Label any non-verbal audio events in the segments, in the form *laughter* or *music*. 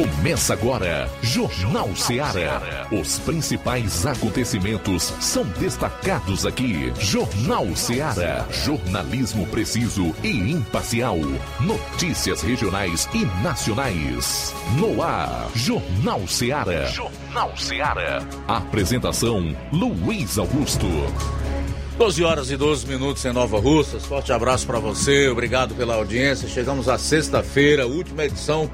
Começa agora, Jornal Ceará. Os principais acontecimentos são destacados aqui. Jornal Ceará. Jornalismo preciso e imparcial. Notícias regionais e nacionais. No ar, Jornal Ceará. Jornal Ceará. Apresentação: Luiz Augusto. 12 horas e 12 minutos em Nova Russas. Forte abraço para você, obrigado pela audiência. Chegamos à sexta-feira, última edição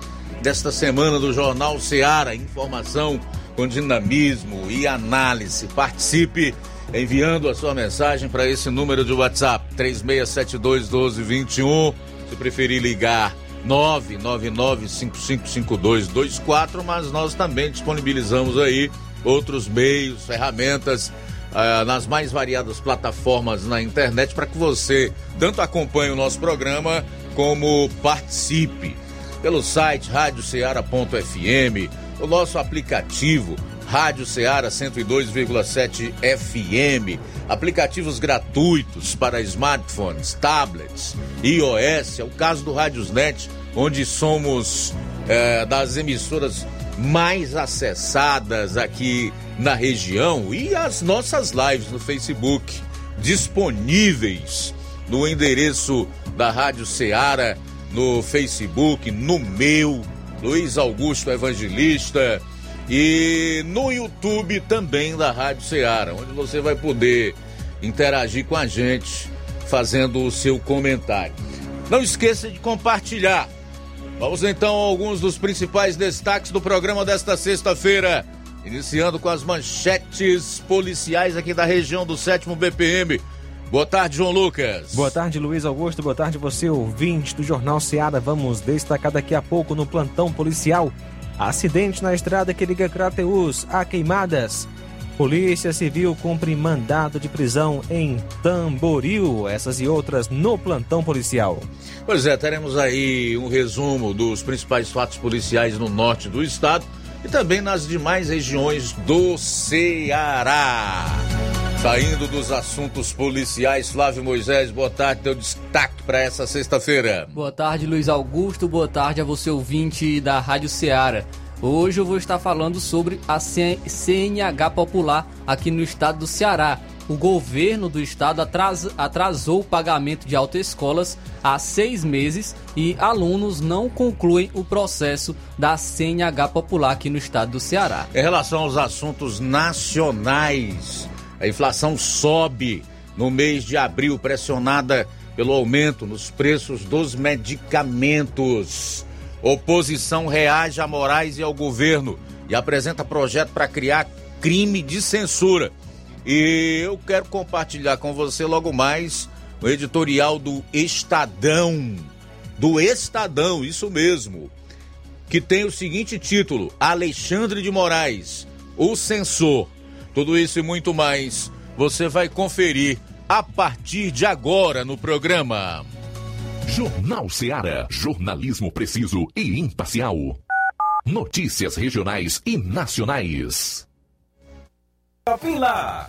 desta semana do Jornal Seara. Informação com dinamismo e análise. Participe enviando a sua mensagem para esse número de WhatsApp: 3672 1221. Se preferir ligar, 999555224. Mas nós também disponibilizamos aí outros meios, ferramentas. Uh, nas mais variadas plataformas na internet para que você tanto acompanhe o nosso programa como participe pelo site radioceara.fm, o nosso aplicativo Rádio Ceará 102,7 FM, aplicativos gratuitos para smartphones, tablets, iOS, é o caso do Radiosnet, onde somos é, das emissoras mais acessadas aqui na região e as nossas lives no Facebook disponíveis no endereço da Rádio Ceará no Facebook, no meu, Luiz Augusto Evangelista e no YouTube também da Rádio Ceará, onde você vai poder interagir com a gente fazendo o seu comentário. Não esqueça de compartilhar. Vamos então a alguns dos principais destaques do programa desta sexta-feira, iniciando com as manchetes policiais aqui da região do 7 BPM. Boa tarde, João Lucas. Boa tarde, Luiz Augusto. Boa tarde, você ouvinte do Jornal Seara. Vamos destacar daqui a pouco no plantão policial. Acidente na estrada que liga Crateus a Queimadas. Polícia Civil cumpre mandado de prisão em Tamboril. Essas e outras no plantão policial. Pois é, teremos aí um resumo dos principais fatos policiais no norte do estado e também nas demais regiões do Ceará. Saindo dos assuntos policiais, Flávio Moisés, boa tarde, teu destaque para essa sexta-feira. Boa tarde, Luiz Augusto, boa tarde a você ouvinte da Rádio Ceará. Hoje eu vou estar falando sobre a CNH Popular aqui no estado do Ceará. O governo do estado atrasou o pagamento de autoescolas há seis meses e alunos não concluem o processo da CNH Popular aqui no estado do Ceará. Em relação aos assuntos nacionais, a inflação sobe no mês de abril, pressionada pelo aumento nos preços dos medicamentos. Oposição reage a Moraes e ao governo e apresenta projeto para criar crime de censura. E eu quero compartilhar com você logo mais o editorial do Estadão. Do Estadão, isso mesmo. Que tem o seguinte título: Alexandre de Moraes, o censor. Tudo isso e muito mais você vai conferir a partir de agora no programa. Jornal Seara. Jornalismo preciso e imparcial. Notícias regionais e nacionais. Lá.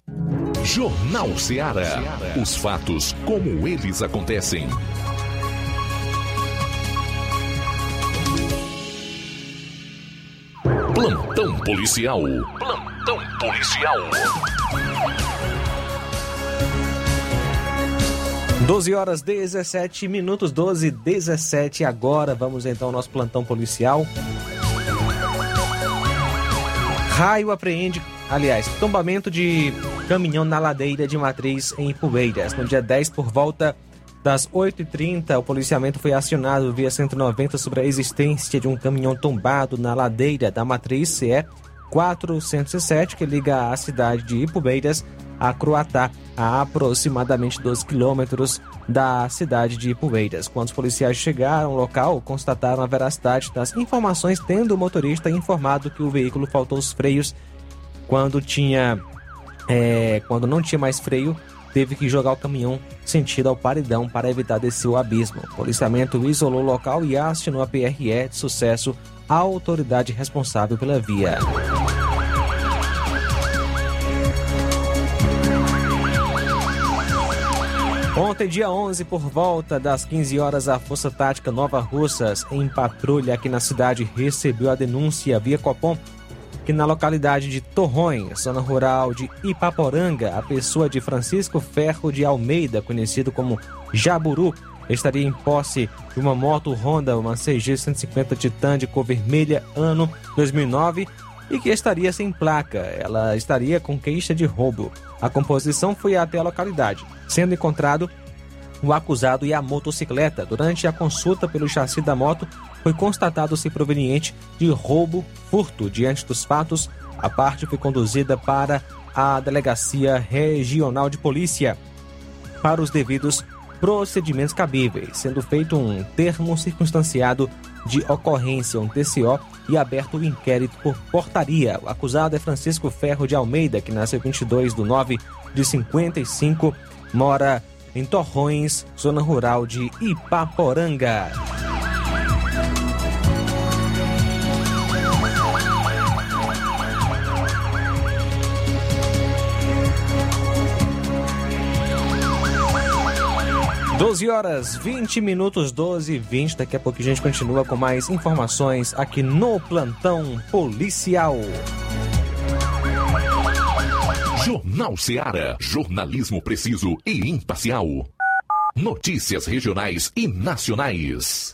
Jornal Ceará. Os fatos como eles acontecem. Plantão policial. Plantão policial. 12 horas 17 minutos, 12 e 17 agora. Vamos então ao nosso plantão policial. Raio apreende, aliás, tombamento de caminhão na ladeira de Matriz em Poeiras. No dia 10, por volta das 8h30, o policiamento foi acionado via 190 sobre a existência de um caminhão tombado na ladeira da Matriz CE 407, que liga a cidade de Ipubeiras a Croatá, a aproximadamente 12 quilômetros da cidade de Ipueiras. Quando os policiais chegaram ao local, constataram a veracidade das informações, tendo o motorista informado que o veículo faltou os freios quando tinha é, quando não tinha mais freio, teve que jogar o caminhão sentido ao paredão para evitar descer o abismo. O policiamento isolou o local e acionou a PRE de sucesso, a autoridade responsável pela via. Ontem, dia 11, por volta das 15 horas, a Força Tática Nova Russas, em patrulha aqui na cidade, recebeu a denúncia via Copom que na localidade de Torrões, zona rural de Ipaporanga, a pessoa de Francisco Ferro de Almeida, conhecido como Jaburu, estaria em posse de uma moto Honda, uma CG 150 Titan de cor vermelha, ano 2009, e que estaria sem placa. Ela estaria com queixa de roubo. A composição foi até a localidade, sendo encontrado o acusado e a motocicleta. Durante a consulta pelo chassi da moto, foi constatado ser proveniente de roubo, furto. Diante dos fatos, a parte foi conduzida para a Delegacia Regional de Polícia para os devidos procedimentos cabíveis, sendo feito um termo circunstanciado de ocorrência, um TCO, e aberto o inquérito por portaria. O acusado é Francisco Ferro de Almeida, que nasceu 22 de 9 de 55, mora em Torrões, zona rural de Ipaporanga. Doze horas 20 minutos, 12 e 20. Daqui a pouco a gente continua com mais informações aqui no Plantão Policial. Jornal Ceará. Jornalismo preciso e imparcial. Notícias regionais e nacionais.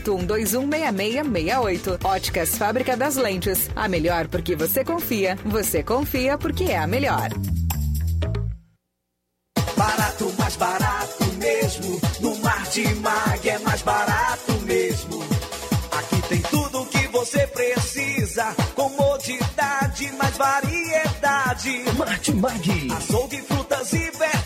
6668. Óticas Fábrica das Lentes. A melhor porque você confia. Você confia porque é a melhor. Barato, mais barato mesmo. No Martimag é mais barato mesmo. Aqui tem tudo o que você precisa. Comodidade, mais variedade. Martimag. Açougue, frutas e verduras.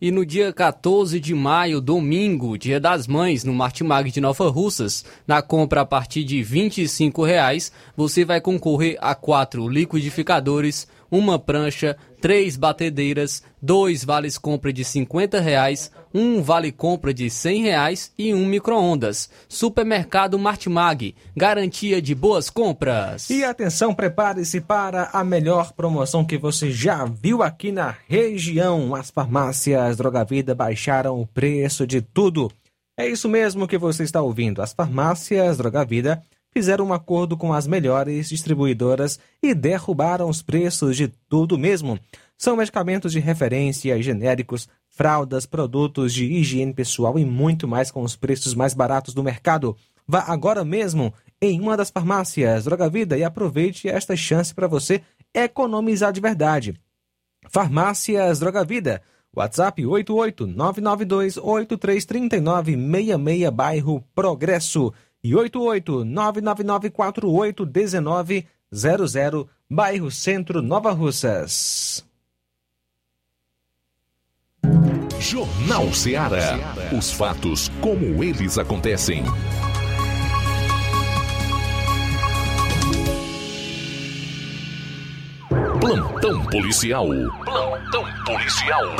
E no dia 14 de maio, domingo, dia das mães, no Martimag de Nova Russas, na compra a partir de 25 reais, você vai concorrer a quatro liquidificadores, uma prancha, três batedeiras, dois vales compra de 50 reais, um vale compra de 100 reais e um micro-ondas. Supermercado Martimag, garantia de boas compras. E atenção, prepare-se para a melhor promoção que você já viu aqui na região. As farmácias Droga Vida baixaram o preço de tudo. É isso mesmo que você está ouvindo. As farmácias Droga Vida fizeram um acordo com as melhores distribuidoras e derrubaram os preços de tudo mesmo. São medicamentos de referência, genéricos, fraldas, produtos de higiene pessoal e muito mais com os preços mais baratos do mercado. Vá agora mesmo em uma das farmácias Droga Vida e aproveite esta chance para você economizar de verdade. Farmácias Droga Vida. WhatsApp 88992833966, bairro Progresso. E 88999481900, bairro Centro, Nova Russas. Jornal Ceará. Os fatos como eles acontecem. Plantão policial. Plantão policial.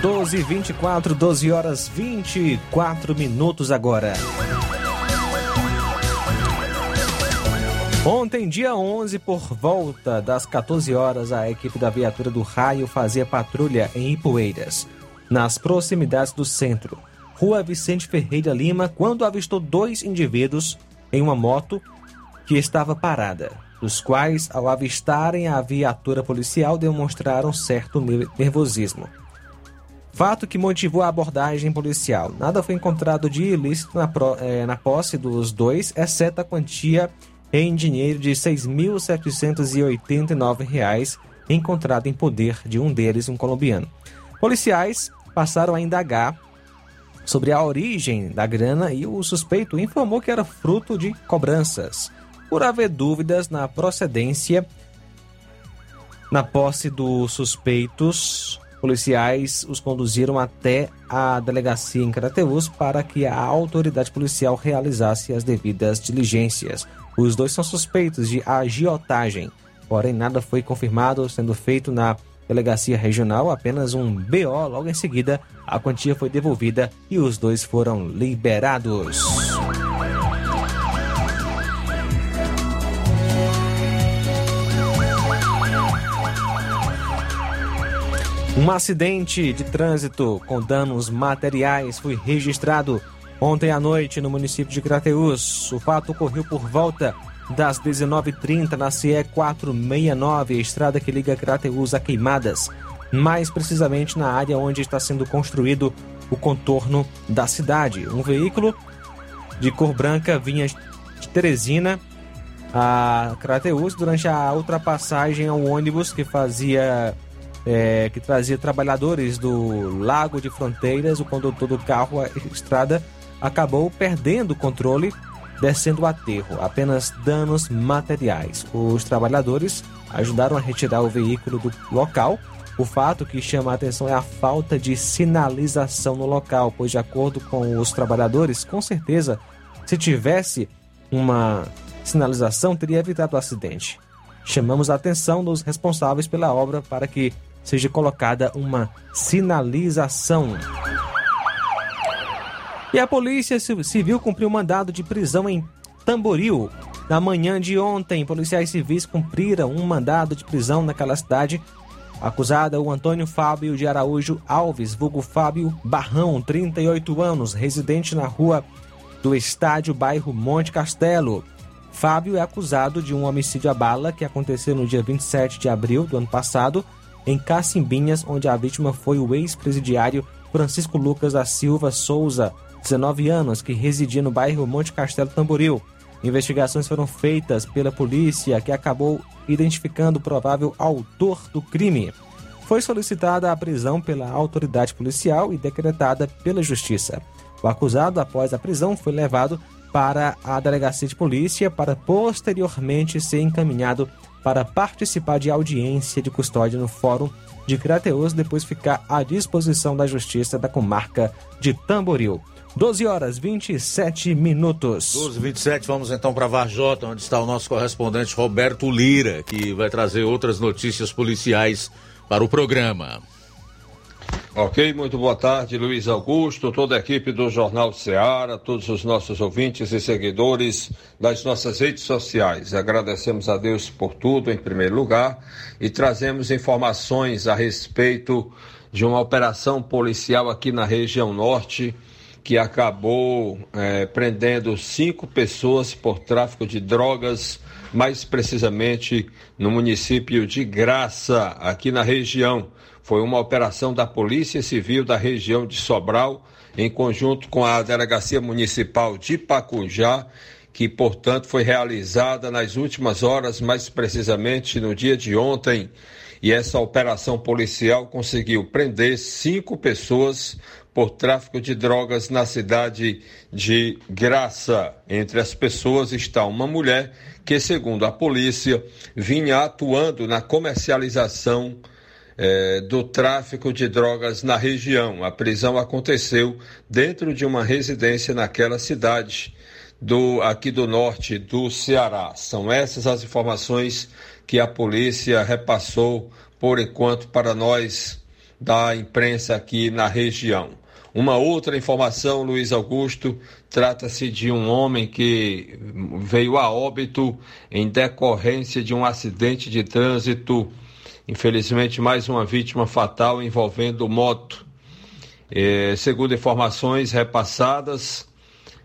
12 e 24, 12 horas 24 minutos agora. Ontem, dia 11, por volta das 14 horas, a equipe da viatura do Raio fazia patrulha em Ipueiras, nas proximidades do centro, Rua Vicente Ferreira Lima, quando avistou dois indivíduos em uma moto que estava parada, os quais, ao avistarem a viatura policial, demonstraram certo nervosismo. Fato que motivou a abordagem policial. Nada foi encontrado de ilícito na, pro, eh, na posse dos dois, exceto a quantia em dinheiro de R$ 6.789 encontrado em poder de um deles, um colombiano. Policiais passaram a indagar sobre a origem da grana e o suspeito informou que era fruto de cobranças. Por haver dúvidas na procedência, na posse dos suspeitos, policiais os conduziram até a delegacia em Crateus para que a autoridade policial realizasse as devidas diligências. Os dois são suspeitos de agiotagem, porém nada foi confirmado, sendo feito na delegacia regional apenas um BO. Logo em seguida, a quantia foi devolvida e os dois foram liberados. Um acidente de trânsito com danos materiais foi registrado ontem à noite no município de Crateús. O fato ocorreu por volta das 19h30 na CE 469, a estrada que liga Crateús a Queimadas, mais precisamente na área onde está sendo construído o contorno da cidade. Um veículo de cor branca vinha de Teresina a Crateus durante a ultrapassagem ao ônibus que fazia é, que trazia trabalhadores do Lago de Fronteiras. O condutor do carro, a estrada, acabou perdendo o controle, descendo o aterro. Apenas danos materiais. Os trabalhadores ajudaram a retirar o veículo do local. O fato que chama a atenção é a falta de sinalização no local, pois, de acordo com os trabalhadores, com certeza, se tivesse uma sinalização, teria evitado o acidente. Chamamos a atenção dos responsáveis pela obra para que seja colocada uma sinalização. E a Polícia Civil cumpriu mandado de prisão em Tamboril. Na manhã de ontem, policiais civis cumpriram um mandado de prisão naquela cidade. Acusada o Antônio Fábio de Araújo Alves, vulgo Fábio Barrão, 38 anos, residente na rua do Estádio, bairro Monte Castelo. Fábio é acusado de um homicídio à bala que aconteceu no dia 27 de abril do ano passado em Cacimbinhas, onde a vítima foi o ex-presidiário Francisco Lucas da Silva Souza, 19 anos, que residia no bairro Monte Castelo Tamboril. Investigações foram feitas pela polícia, que acabou identificando o provável autor do crime. Foi solicitada a prisão pela autoridade policial e decretada pela Justiça. O acusado, após a prisão, foi levado para a delegacia de polícia para posteriormente ser encaminhado para participar de audiência de custódia no Fórum de Crateus, depois ficar à disposição da Justiça da comarca de Tamboril. 12 horas 27 minutos. 12 27 vamos então para Varjota, onde está o nosso correspondente Roberto Lira, que vai trazer outras notícias policiais para o programa. Ok, muito boa tarde, Luiz Augusto, toda a equipe do Jornal Ceará, todos os nossos ouvintes e seguidores das nossas redes sociais. Agradecemos a Deus por tudo, em primeiro lugar, e trazemos informações a respeito de uma operação policial aqui na região norte que acabou é, prendendo cinco pessoas por tráfico de drogas, mais precisamente no município de Graça, aqui na região. Foi uma operação da Polícia Civil da região de Sobral, em conjunto com a Delegacia Municipal de Pacujá, que, portanto, foi realizada nas últimas horas, mais precisamente no dia de ontem. E essa operação policial conseguiu prender cinco pessoas por tráfico de drogas na cidade de Graça. Entre as pessoas está uma mulher que, segundo a polícia, vinha atuando na comercialização é, do tráfico de drogas na região. A prisão aconteceu dentro de uma residência naquela cidade do aqui do norte do Ceará. São essas as informações que a polícia repassou por enquanto para nós da imprensa aqui na região. Uma outra informação, Luiz Augusto, trata-se de um homem que veio a óbito em decorrência de um acidente de trânsito Infelizmente, mais uma vítima fatal envolvendo moto. É, segundo informações repassadas,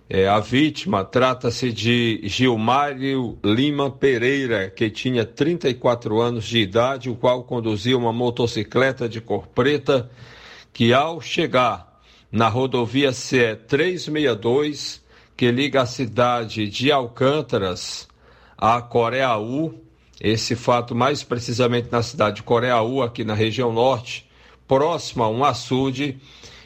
é, a vítima trata-se de Gilmário Lima Pereira, que tinha 34 anos de idade, o qual conduzia uma motocicleta de cor preta, que ao chegar na rodovia CE 362, que liga a cidade de Alcântaras a Coreaú, esse fato mais precisamente na cidade de Coreaú, aqui na região norte, próximo a um açude,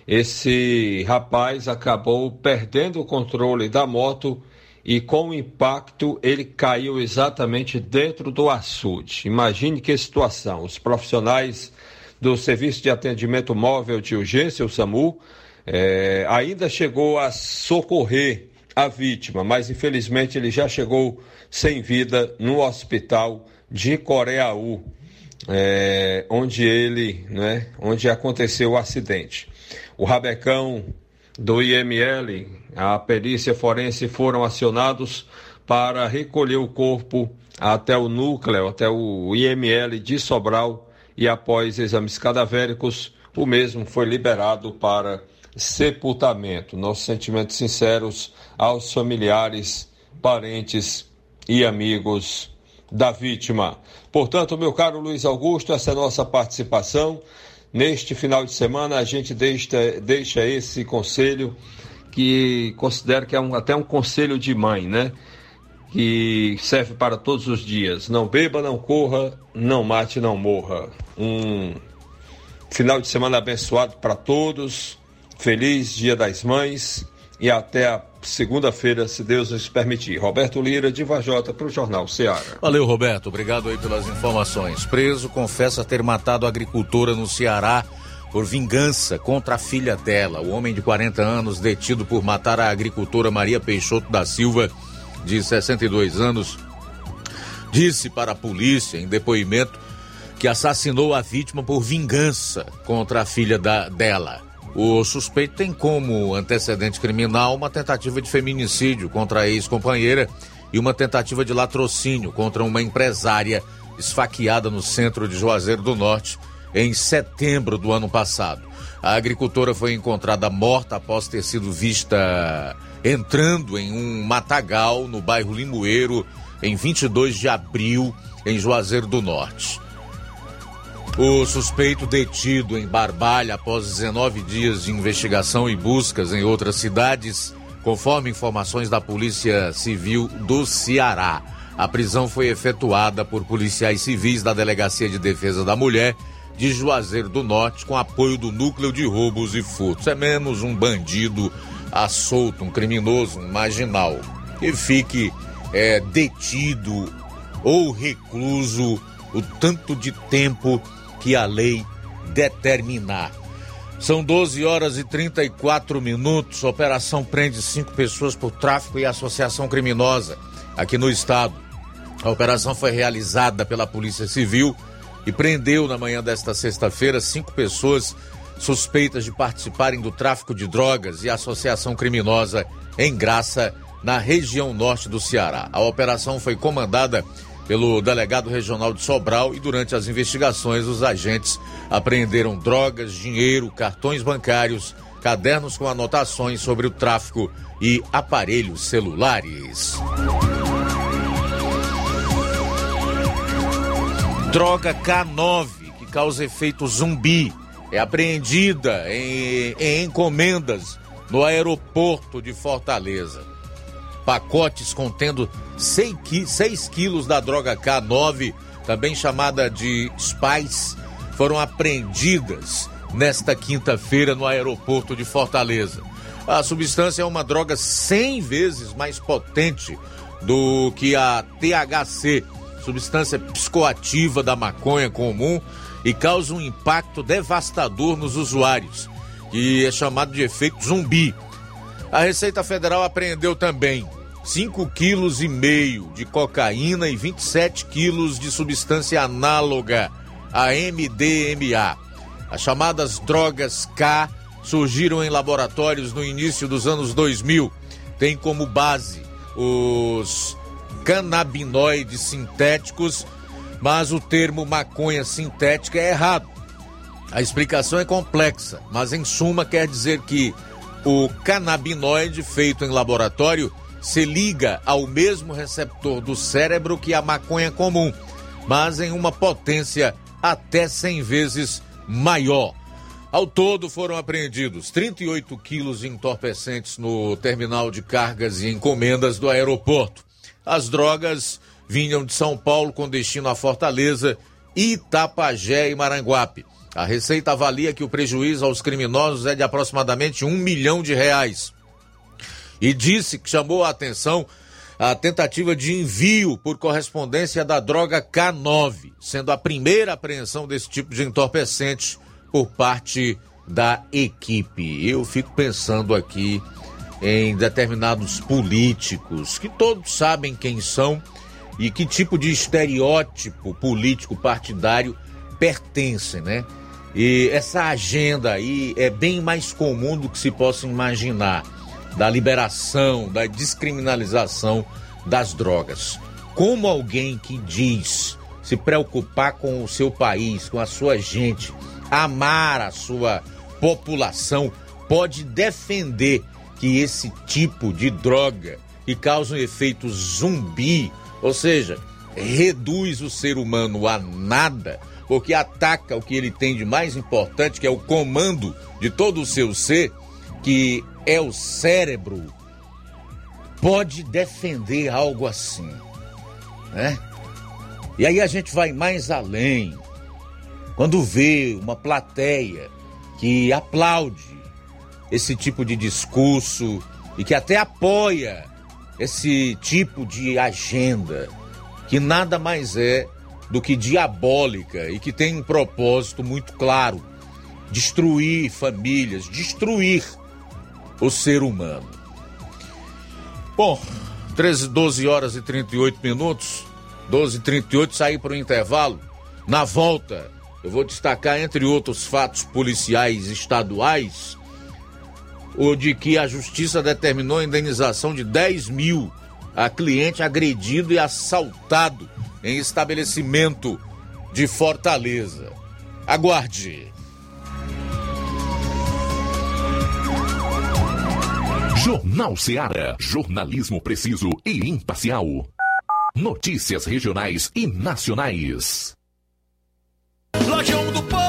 esse rapaz acabou perdendo o controle da moto e com o impacto ele caiu exatamente dentro do açude. Imagine que situação. Os profissionais do Serviço de Atendimento Móvel de Urgência, o SAMU, é, ainda chegou a socorrer a vítima, mas infelizmente ele já chegou sem vida no hospital de Coreaú, é, onde ele, né, onde aconteceu o acidente. O rabecão do IML, a perícia forense foram acionados para recolher o corpo até o núcleo, até o IML de Sobral e após exames cadavéricos, o mesmo foi liberado para sepultamento. Nossos sentimentos sinceros aos familiares, parentes e amigos da vítima. Portanto, meu caro Luiz Augusto, essa é a nossa participação. Neste final de semana, a gente deixa, deixa esse conselho que considero que é um, até um conselho de mãe, né? que serve para todos os dias. Não beba, não corra, não mate, não morra. Um final de semana abençoado para todos. Feliz Dia das Mães e até a segunda-feira, se Deus nos permitir. Roberto Lira, de Vajota, para o Jornal Ceará. Valeu, Roberto. Obrigado aí pelas informações. Preso confessa ter matado a agricultora no Ceará por vingança contra a filha dela. O homem de 40 anos, detido por matar a agricultora Maria Peixoto da Silva, de 62 anos, disse para a polícia, em depoimento, que assassinou a vítima por vingança contra a filha da, dela. O suspeito tem como antecedente criminal uma tentativa de feminicídio contra a ex-companheira e uma tentativa de latrocínio contra uma empresária esfaqueada no centro de Juazeiro do Norte em setembro do ano passado. A agricultora foi encontrada morta após ter sido vista entrando em um matagal no bairro Limoeiro em 22 de abril em Juazeiro do Norte. O suspeito detido em Barbalha após 19 dias de investigação e buscas em outras cidades, conforme informações da Polícia Civil do Ceará. A prisão foi efetuada por policiais civis da Delegacia de Defesa da Mulher de Juazeiro do Norte com apoio do Núcleo de Roubos e Furtos. É menos um bandido assolto, um criminoso, um marginal, que fique é, detido ou recluso o tanto de tempo que a lei determinar. São 12 horas e 34 minutos. Operação prende cinco pessoas por tráfico e associação criminosa aqui no estado. A operação foi realizada pela Polícia Civil e prendeu na manhã desta sexta-feira cinco pessoas suspeitas de participarem do tráfico de drogas e associação criminosa em Graça, na região norte do Ceará. A operação foi comandada pelo delegado regional de Sobral e durante as investigações os agentes apreenderam drogas, dinheiro, cartões bancários, cadernos com anotações sobre o tráfico e aparelhos celulares. Droga K9, que causa efeito zumbi, é apreendida em, em encomendas no aeroporto de Fortaleza. Pacotes contendo 6 quilos da droga K9, também chamada de Spice, foram apreendidas nesta quinta-feira no aeroporto de Fortaleza. A substância é uma droga 100 vezes mais potente do que a THC, substância psicoativa da maconha comum e causa um impacto devastador nos usuários, que é chamado de efeito zumbi. A Receita Federal apreendeu também 5,5 kg de cocaína e 27 quilos de substância análoga a MDMA. As chamadas drogas K surgiram em laboratórios no início dos anos 2000. Tem como base os canabinoides sintéticos, mas o termo maconha sintética é errado. A explicação é complexa, mas em suma quer dizer que o canabinoide feito em laboratório se liga ao mesmo receptor do cérebro que a maconha comum, mas em uma potência até 100 vezes maior. Ao todo foram apreendidos 38 quilos de entorpecentes no terminal de cargas e encomendas do aeroporto. As drogas vinham de São Paulo com destino a Fortaleza, Itapajé e Maranguape. A Receita avalia que o prejuízo aos criminosos é de aproximadamente um milhão de reais. E disse que chamou a atenção a tentativa de envio por correspondência da droga K9, sendo a primeira apreensão desse tipo de entorpecente por parte da equipe. Eu fico pensando aqui em determinados políticos, que todos sabem quem são e que tipo de estereótipo político partidário pertencem, né? E essa agenda aí é bem mais comum do que se possa imaginar da liberação, da descriminalização das drogas. Como alguém que diz se preocupar com o seu país, com a sua gente, amar a sua população, pode defender que esse tipo de droga que causa um efeito zumbi, ou seja, reduz o ser humano a nada, porque ataca o que ele tem de mais importante, que é o comando de todo o seu ser, que é o cérebro. pode defender algo assim, né? E aí a gente vai mais além. Quando vê uma plateia que aplaude esse tipo de discurso e que até apoia esse tipo de agenda, que nada mais é do que diabólica e que tem um propósito muito claro: destruir famílias, destruir o ser humano. Bom, 13, 12 horas e 38 minutos, 12 e 38, saí para o intervalo. Na volta, eu vou destacar, entre outros fatos policiais estaduais, o de que a justiça determinou a indenização de 10 mil a cliente agredido e assaltado em estabelecimento de Fortaleza. Aguarde. Jornal Seara. Jornalismo preciso e imparcial. Notícias regionais e nacionais. Lojão do Povo,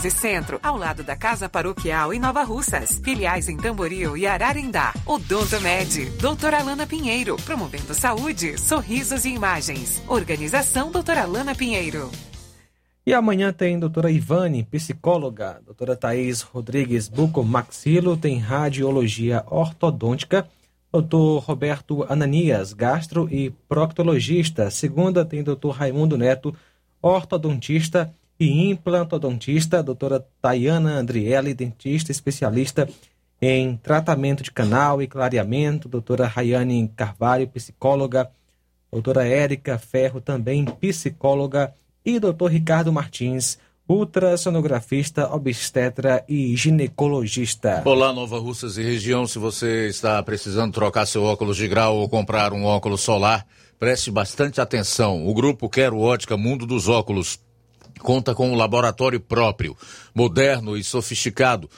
Centro, ao lado da Casa Paroquial em Nova Russas. Filiais em Tamboril e Ararindá. Odonto Med, doutora Alana Pinheiro, promovendo saúde, sorrisos e imagens. Organização doutora Alana Pinheiro. E amanhã tem doutora Ivane, psicóloga, doutora Thaís Rodrigues Buco Maxilo, tem radiologia ortodôntica, doutor Roberto Ananias, gastro e proctologista, segunda tem doutor Raimundo Neto, ortodontista e implantodontista, doutora Tayana Andriele, dentista especialista em tratamento de canal e clareamento, doutora Rayane Carvalho, psicóloga, doutora Érica Ferro, também psicóloga, e doutor Ricardo Martins, ultrassonografista, obstetra e ginecologista. Olá, Nova Russas e região. Se você está precisando trocar seu óculos de grau ou comprar um óculos solar, preste bastante atenção. O grupo Quero Ótica Mundo dos Óculos conta com um laboratório próprio, moderno e sofisticado,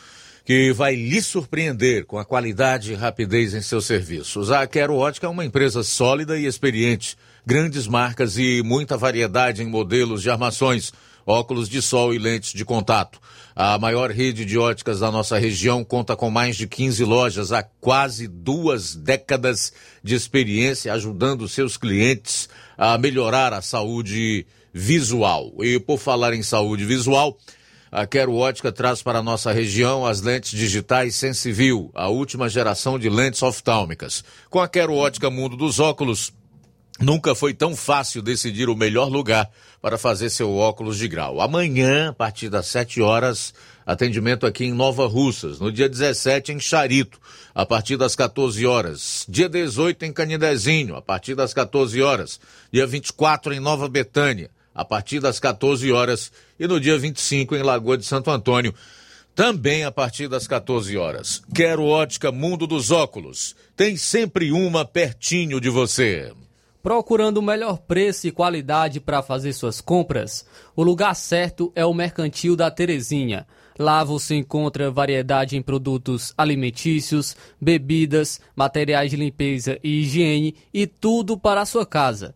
que vai lhe surpreender com a qualidade e rapidez em seus serviços. A Quero Ótica é uma empresa sólida e experiente, grandes marcas e muita variedade em modelos de armações, óculos de sol e lentes de contato. A maior rede de óticas da nossa região conta com mais de 15 lojas há quase duas décadas de experiência, ajudando seus clientes a melhorar a saúde visual. E por falar em saúde visual, a Quero Ótica traz para a nossa região as lentes digitais Sensiview, a última geração de lentes oftálmicas. Com a Quero Ótica Mundo dos Óculos, nunca foi tão fácil decidir o melhor lugar para fazer seu óculos de grau. Amanhã, a partir das 7 horas, atendimento aqui em Nova Russas. No dia 17, em Charito, a partir das 14 horas. Dia 18, em Canidezinho, a partir das 14 horas. Dia 24, em Nova Betânia a partir das 14 horas, e no dia 25 em Lagoa de Santo Antônio, também a partir das 14 horas. Quero ótica Mundo dos Óculos. Tem sempre uma pertinho de você. Procurando o melhor preço e qualidade para fazer suas compras? O lugar certo é o Mercantil da Terezinha. Lá você encontra variedade em produtos alimentícios, bebidas, materiais de limpeza e higiene e tudo para a sua casa.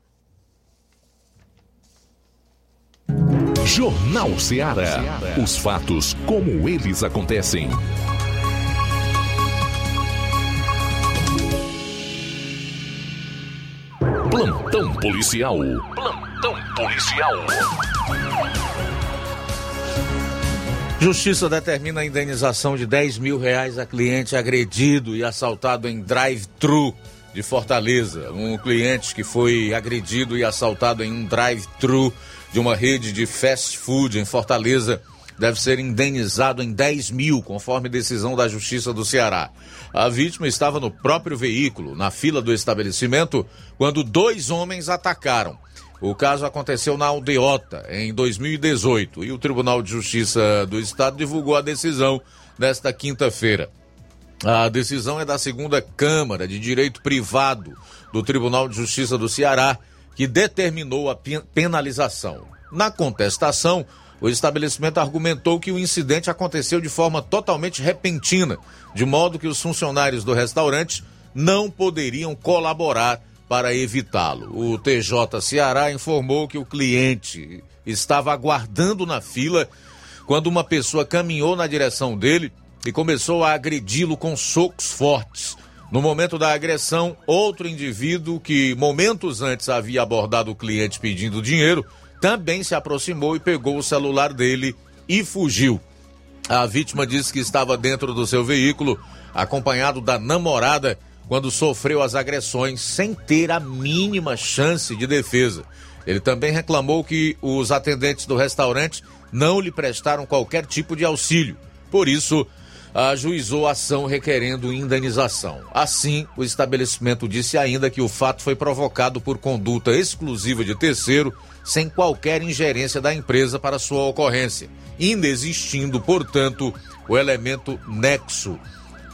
Jornal Ceará. Os fatos como eles acontecem. Plantão policial. Plantão policial. Justiça determina a indenização de 10 mil reais a cliente agredido e assaltado em drive-thru de Fortaleza. Um cliente que foi agredido e assaltado em um drive-thru de uma rede de fast food em Fortaleza deve ser indenizado em 10 mil, conforme decisão da Justiça do Ceará. A vítima estava no próprio veículo, na fila do estabelecimento, quando dois homens atacaram. O caso aconteceu na Aldeota, em 2018, e o Tribunal de Justiça do Estado divulgou a decisão nesta quinta-feira. A decisão é da segunda Câmara de Direito Privado do Tribunal de Justiça do Ceará, que determinou a penalização. Na contestação, o estabelecimento argumentou que o incidente aconteceu de forma totalmente repentina, de modo que os funcionários do restaurante não poderiam colaborar para evitá-lo. O TJ Ceará informou que o cliente estava aguardando na fila quando uma pessoa caminhou na direção dele e começou a agredi-lo com socos fortes. No momento da agressão, outro indivíduo que momentos antes havia abordado o cliente pedindo dinheiro também se aproximou e pegou o celular dele e fugiu. A vítima disse que estava dentro do seu veículo, acompanhado da namorada quando sofreu as agressões sem ter a mínima chance de defesa. Ele também reclamou que os atendentes do restaurante não lhe prestaram qualquer tipo de auxílio. Por isso, ajuizou a ação requerendo indenização. Assim, o estabelecimento disse ainda que o fato foi provocado por conduta exclusiva de terceiro, sem qualquer ingerência da empresa para sua ocorrência, inexistindo, portanto, o elemento nexo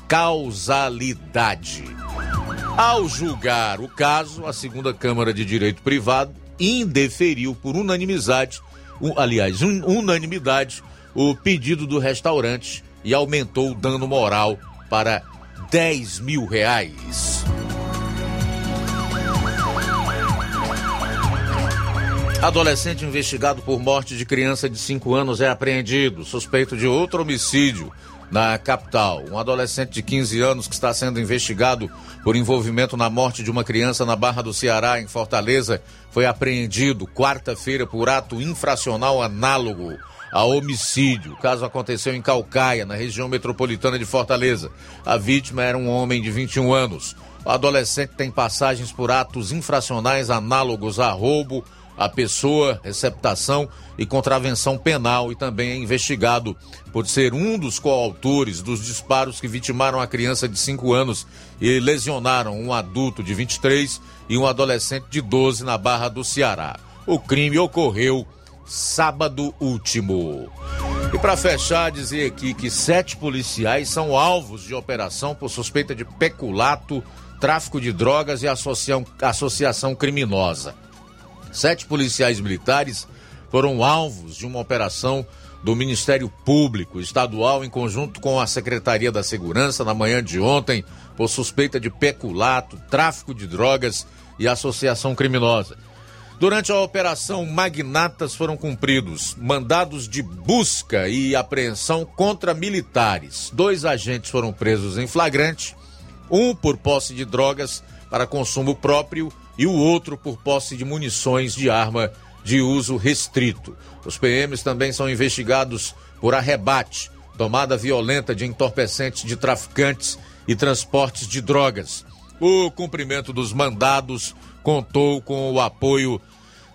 causalidade. Ao julgar o caso, a segunda Câmara de Direito Privado indeferiu por unanimidade, aliás, un, unanimidade, o pedido do restaurante e aumentou o dano moral para 10 mil reais. Adolescente investigado por morte de criança de 5 anos é apreendido, suspeito de outro homicídio na capital. Um adolescente de 15 anos que está sendo investigado por envolvimento na morte de uma criança na Barra do Ceará, em Fortaleza, foi apreendido quarta-feira por ato infracional análogo a homicídio. O caso aconteceu em Calcaia, na região metropolitana de Fortaleza. A vítima era um homem de 21 anos. O adolescente tem passagens por atos infracionais análogos a roubo, a pessoa, receptação e contravenção penal e também é investigado por ser um dos coautores dos disparos que vitimaram a criança de 5 anos e lesionaram um adulto de 23 e um adolescente de 12 na Barra do Ceará. O crime ocorreu sábado último. E para fechar, dizer aqui que sete policiais são alvos de operação por suspeita de peculato, tráfico de drogas e associação criminosa. Sete policiais militares foram alvos de uma operação do Ministério Público Estadual em conjunto com a Secretaria da Segurança na manhã de ontem por suspeita de peculato, tráfico de drogas e associação criminosa. Durante a operação Magnatas foram cumpridos mandados de busca e apreensão contra militares. Dois agentes foram presos em flagrante, um por posse de drogas para consumo próprio e o outro por posse de munições de arma de uso restrito. Os PMs também são investigados por arrebate, tomada violenta de entorpecentes de traficantes e transportes de drogas. O cumprimento dos mandados contou com o apoio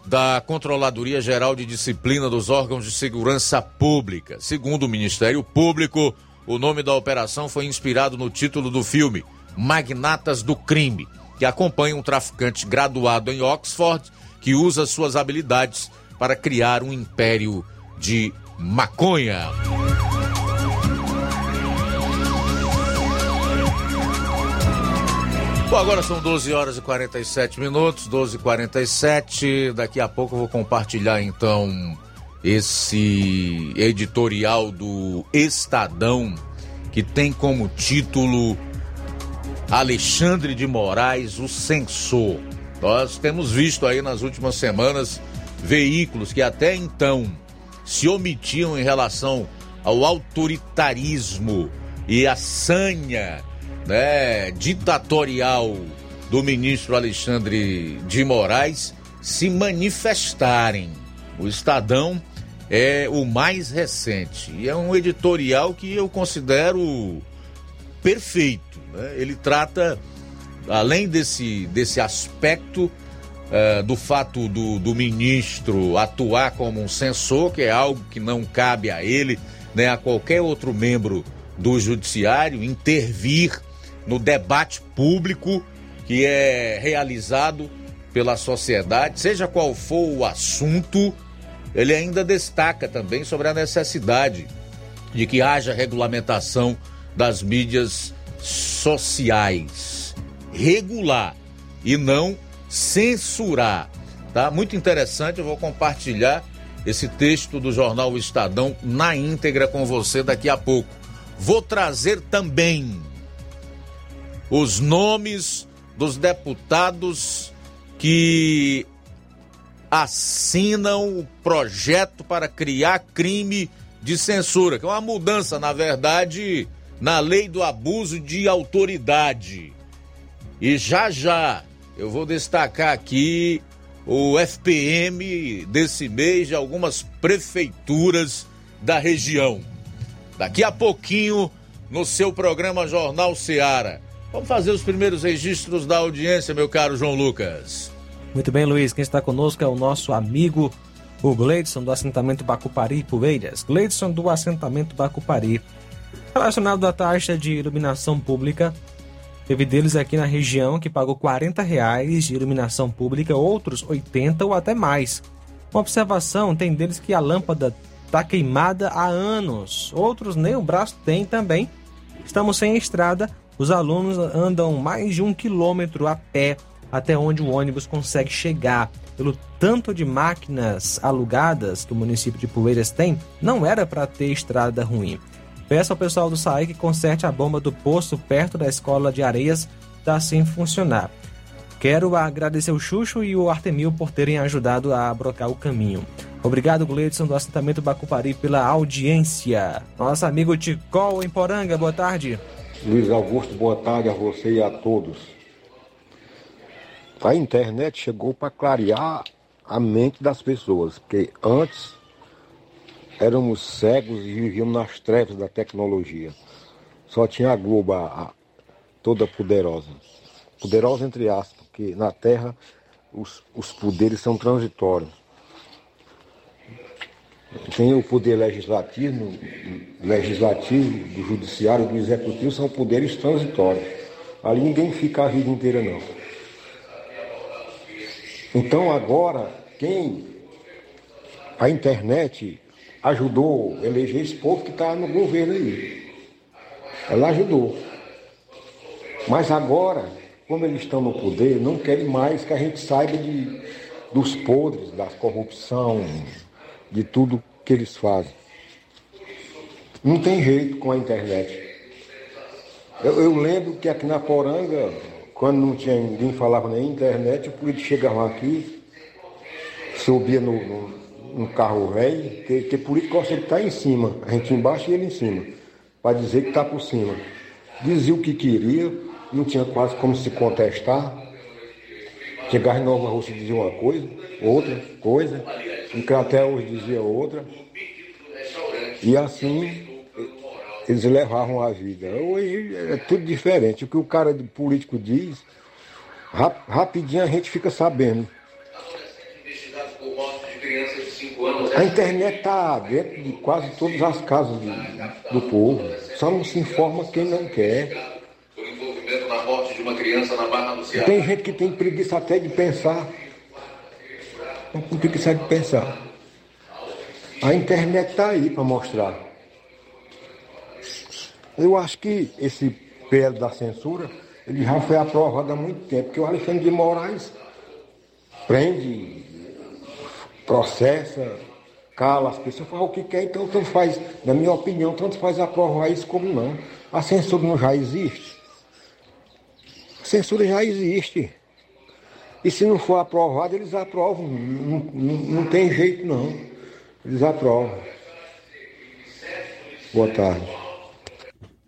da Controladoria Geral de Disciplina dos Órgãos de Segurança Pública. Segundo o Ministério Público, o nome da operação foi inspirado no título do filme Magnatas do Crime que acompanha um traficante graduado em Oxford que usa suas habilidades para criar um império de maconha. Bom, agora são 12 horas e 47 minutos, 12 e 47 Daqui a pouco eu vou compartilhar então esse editorial do Estadão, que tem como título Alexandre de Moraes, o censor. Nós temos visto aí nas últimas semanas veículos que até então se omitiam em relação ao autoritarismo e a sanha né, ditatorial do ministro Alexandre de Moraes se manifestarem. O Estadão é o mais recente e é um editorial que eu considero perfeito. Né? Ele trata, além desse, desse aspecto uh, do fato do, do ministro atuar como um censor, que é algo que não cabe a ele, né, a qualquer outro membro do judiciário, intervir no debate público que é realizado pela sociedade, seja qual for o assunto, ele ainda destaca também sobre a necessidade de que haja regulamentação das mídias sociais. Regular e não censurar. Tá? Muito interessante, eu vou compartilhar esse texto do jornal Estadão na íntegra com você daqui a pouco. Vou trazer também os nomes dos deputados que assinam o projeto para criar crime de censura, que é uma mudança, na verdade, na lei do abuso de autoridade. E já já eu vou destacar aqui o FPM desse mês de algumas prefeituras da região. Daqui a pouquinho, no seu programa Jornal Seara. Vamos fazer os primeiros registros da audiência, meu caro João Lucas. Muito bem, Luiz. Quem está conosco é o nosso amigo, o Gleidson, do assentamento Bacupari, Poeiras. Gleidson, do assentamento Bacupari. Relacionado à taxa de iluminação pública, teve deles aqui na região que pagou 40 reais de iluminação pública, outros 80 ou até mais. Uma observação, tem deles que a lâmpada está queimada há anos, outros nem o braço tem também. Estamos sem estrada os alunos andam mais de um quilômetro a pé até onde o ônibus consegue chegar. Pelo tanto de máquinas alugadas que o município de Poeiras tem, não era para ter estrada ruim. Peço ao pessoal do SAI que conserte a bomba do poço perto da escola de areias está sem funcionar. Quero agradecer o Xuxo e o Artemil por terem ajudado a brocar o caminho. Obrigado, Gleidson, do assentamento Bacupari, pela audiência. Nosso amigo Ticol, em Poranga, boa tarde. Luiz Augusto, boa tarde a você e a todos. A internet chegou para clarear a mente das pessoas, porque antes éramos cegos e vivíamos nas trevas da tecnologia. Só tinha a Globo, a, a, toda poderosa. Poderosa entre aspas, porque na Terra os, os poderes são transitórios tem o poder legislativo, legislativo, do judiciário, do executivo, são poderes transitórios. Ali ninguém fica a vida inteira não. Então agora, quem a internet ajudou a eleger esse povo que está no governo aí. Ela ajudou. Mas agora, como eles estão no poder, não querem mais que a gente saiba de, dos podres, da corrupção, de tudo que eles fazem. Não tem jeito com a internet. Eu, eu lembro que aqui na Poranga, quando não tinha ninguém falava nem internet, o político chegava aqui, subia no, no, no carro velho, que, que político gosta de estar em cima, a gente embaixo e ele em cima, para dizer que está por cima. Dizia o que queria, não tinha quase como se contestar. Chegava em Nova Rússia e dizia uma coisa, outra coisa. Em hoje dizia outra. E assim eles levavam a vida. Hoje é tudo diferente. O que o cara político diz, rap, rapidinho a gente fica sabendo. A internet está dentro de quase todas as casas do, do povo. Só não se informa quem não quer. Tem gente que tem preguiça até de pensar não preguiça de pensar. A internet está aí para mostrar. Eu acho que esse PL da censura ele já foi aprovado há muito tempo, porque o Alexandre de Moraes prende, processa, cala as pessoas, faz o que quer, então tanto faz, na minha opinião, tanto faz aprovar isso como não. A censura não já existe. A censura já existe. E se não for aprovado, eles aprovam. Não, não, não tem jeito não. Eles aprovam. Boa tarde.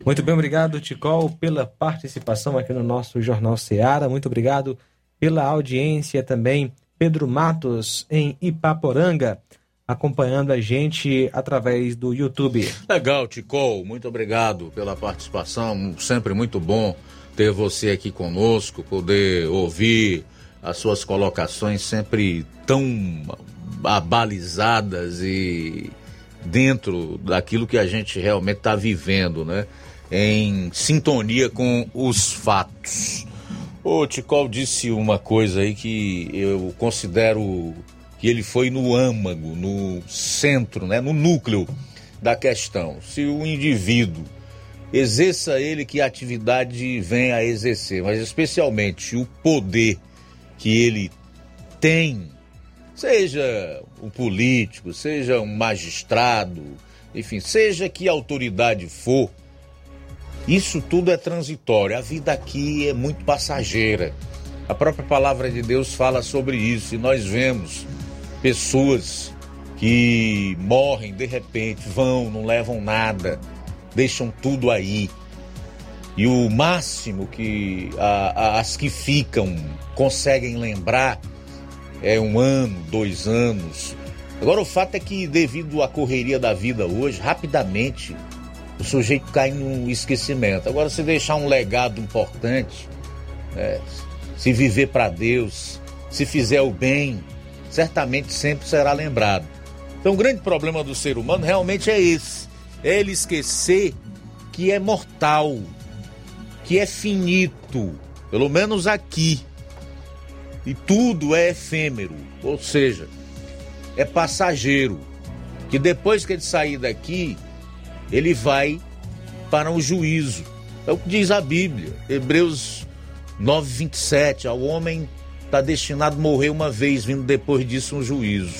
Muito bem, obrigado, Ticol, pela participação aqui no nosso Jornal Seara. Muito obrigado pela audiência também. Pedro Matos, em Ipaporanga, acompanhando a gente através do YouTube. Legal, Ticol. Muito obrigado pela participação. Sempre muito bom ter você aqui conosco, poder ouvir as suas colocações sempre tão abalizadas e dentro daquilo que a gente realmente está vivendo, né? Em sintonia com os fatos. O Ticol disse uma coisa aí que eu considero que ele foi no âmago, no centro, né? no núcleo da questão. Se o indivíduo exerça ele que atividade vem a exercer, mas especialmente o poder que ele tem, seja um político, seja um magistrado, enfim, seja que autoridade for, isso tudo é transitório. A vida aqui é muito passageira. A própria palavra de Deus fala sobre isso e nós vemos pessoas que morrem de repente, vão, não levam nada, deixam tudo aí. E o máximo que a, a, as que ficam conseguem lembrar é um ano, dois anos. Agora o fato é que devido à correria da vida hoje, rapidamente o sujeito cai no esquecimento. Agora se deixar um legado importante, é, se viver para Deus, se fizer o bem, certamente sempre será lembrado. Então o grande problema do ser humano realmente é esse: é ele esquecer que é mortal, que é finito, pelo menos aqui. E tudo é efêmero, ou seja, é passageiro. Que depois que ele sair daqui, ele vai para o juízo. É o que diz a Bíblia, Hebreus 9, 27. Ao homem está destinado a morrer uma vez, vindo depois disso um juízo.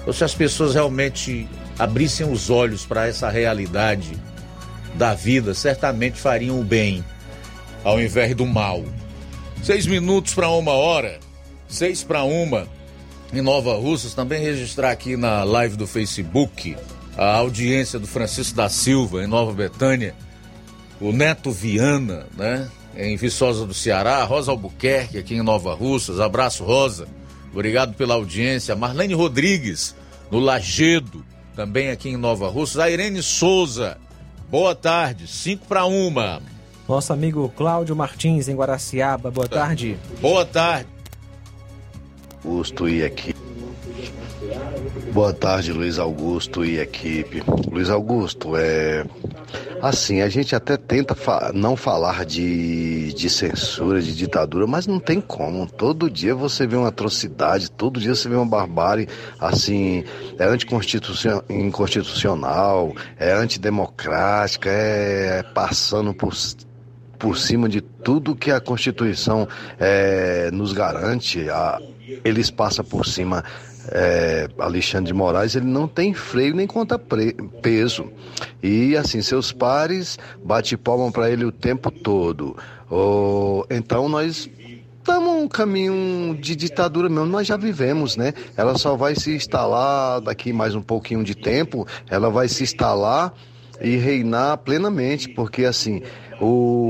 Então, se as pessoas realmente abrissem os olhos para essa realidade, da vida certamente fariam o bem ao invés do mal. Seis minutos para uma hora, seis para uma em Nova Russas. Também registrar aqui na live do Facebook a audiência do Francisco da Silva em Nova Betânia, o Neto Viana, né? Em Viçosa do Ceará, Rosa Albuquerque aqui em Nova Russas. Abraço, Rosa. Obrigado pela audiência. Marlene Rodrigues, no Lagedo, também aqui em Nova Russas. A Irene Souza, Boa tarde, 5 para uma. Nosso amigo Cláudio Martins, em Guaraciaba, boa tarde. Boa tarde. Augusto e equipe. Boa tarde, Luiz Augusto e equipe. Luiz Augusto, é. Assim, a gente até tenta fa não falar de, de censura, de ditadura, mas não tem como. Todo dia você vê uma atrocidade, todo dia você vê uma barbárie, assim, é anticonstitucional, é antidemocrática, é passando por por cima de tudo que a Constituição é, nos garante, a, eles passam por cima é, Alexandre de Moraes, ele não tem freio nem conta peso. E assim, seus pares bate palma para ele o tempo todo. Oh, então nós estamos um caminho de ditadura mesmo, nós já vivemos, né? Ela só vai se instalar daqui mais um pouquinho de tempo, ela vai se instalar e reinar plenamente, porque assim, o,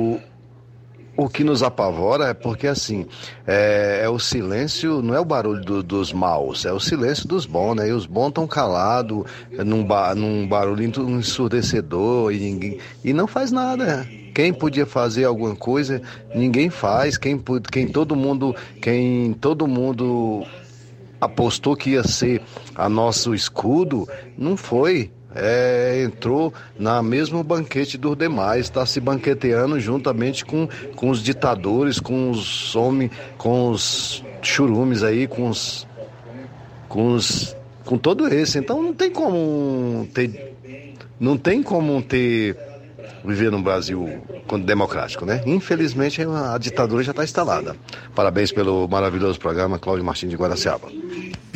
o que nos apavora é porque, assim, é, é o silêncio, não é o barulho do, dos maus, é o silêncio dos bons, né? E os bons estão calados, num, ba, num barulho ensurdecedor, e, ninguém, e não faz nada. Quem podia fazer alguma coisa, ninguém faz. Quem, quem todo mundo, quem todo mundo apostou que ia ser a nosso escudo, não foi é, entrou na mesmo banquete dos demais, está se banqueteando juntamente com, com os ditadores, com os homens, com os churumes aí, com os, com os, com todo esse. Então não tem como ter, não tem como ter viver num Brasil democrático, né? Infelizmente a ditadura já está instalada. Parabéns pelo maravilhoso programa, Cláudio Martins de Guaraciaba.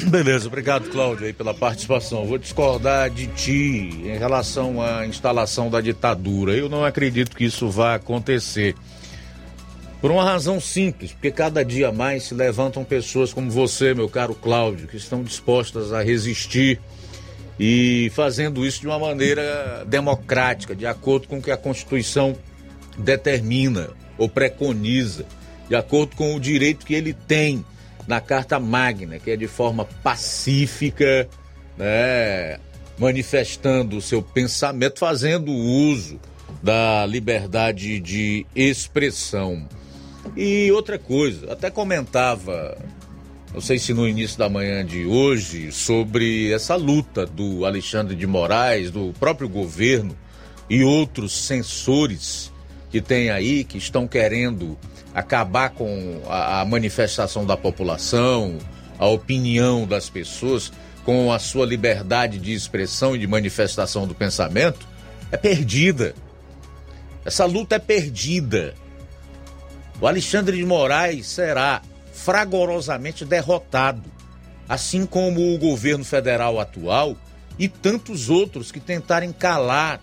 Beleza, obrigado Cláudio aí pela participação. Vou discordar de ti em relação à instalação da ditadura. Eu não acredito que isso vá acontecer. Por uma razão simples, porque cada dia mais se levantam pessoas como você, meu caro Cláudio, que estão dispostas a resistir e fazendo isso de uma maneira democrática, de acordo com o que a Constituição determina ou preconiza, de acordo com o direito que ele tem na Carta Magna, que é de forma pacífica, né, manifestando o seu pensamento, fazendo uso da liberdade de expressão. E outra coisa, até comentava, não sei se no início da manhã de hoje, sobre essa luta do Alexandre de Moraes, do próprio governo e outros censores que tem aí, que estão querendo acabar com a, a manifestação da população, a opinião das pessoas, com a sua liberdade de expressão e de manifestação do pensamento, é perdida. Essa luta é perdida. O Alexandre de Moraes será fragorosamente derrotado, assim como o governo federal atual e tantos outros que tentarem calar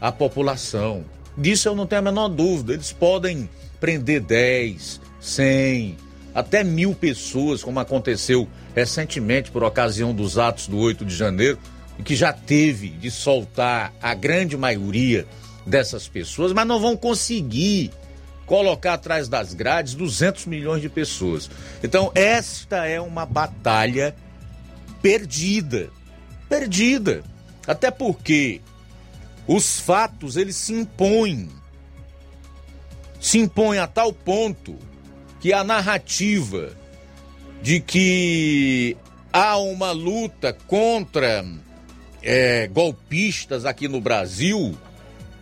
a população. Disso eu não tenho a menor dúvida. Eles podem prender 10, 100, até mil pessoas, como aconteceu recentemente por ocasião dos atos do 8 de janeiro, e que já teve de soltar a grande maioria dessas pessoas, mas não vão conseguir colocar atrás das grades 200 milhões de pessoas. Então, esta é uma batalha perdida. Perdida. Até porque os fatos eles se impõem. Se impõem a tal ponto que a narrativa de que há uma luta contra é, golpistas aqui no Brasil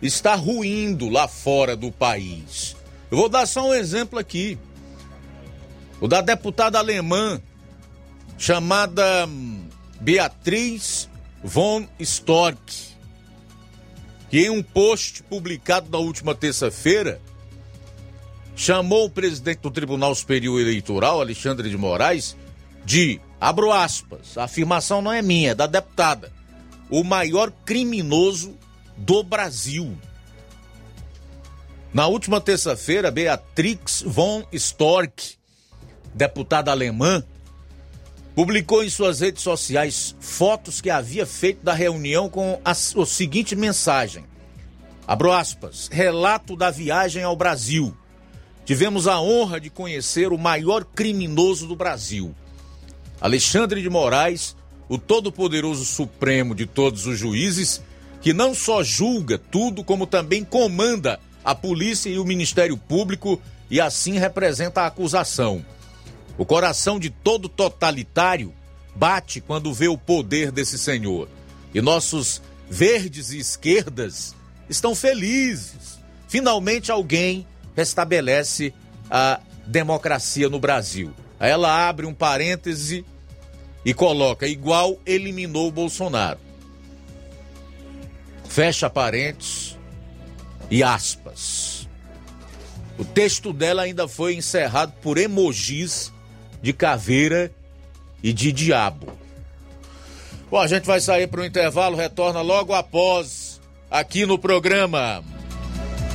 está ruindo lá fora do país. Eu vou dar só um exemplo aqui. O da deputada alemã chamada hum, Beatriz von Storck, que em um post publicado na última terça-feira chamou o presidente do Tribunal Superior Eleitoral, Alexandre de Moraes, de, abro aspas, a afirmação não é minha, é da deputada, o maior criminoso do Brasil. Na última terça-feira, Beatrix von Storck, deputada alemã, publicou em suas redes sociais fotos que havia feito da reunião com a, a seguinte mensagem: Abro aspas, relato da viagem ao Brasil. Tivemos a honra de conhecer o maior criminoso do Brasil, Alexandre de Moraes, o todo-poderoso Supremo de todos os juízes, que não só julga tudo, como também comanda a polícia e o Ministério Público e assim representa a acusação. O coração de todo totalitário bate quando vê o poder desse senhor. E nossos verdes e esquerdas estão felizes. Finalmente alguém restabelece a democracia no Brasil. Ela abre um parêntese e coloca igual eliminou o Bolsonaro. Fecha parênteses e aspas. O texto dela ainda foi encerrado por emojis de caveira e de diabo. Bom, a gente vai sair para o intervalo, retorna logo após aqui no programa.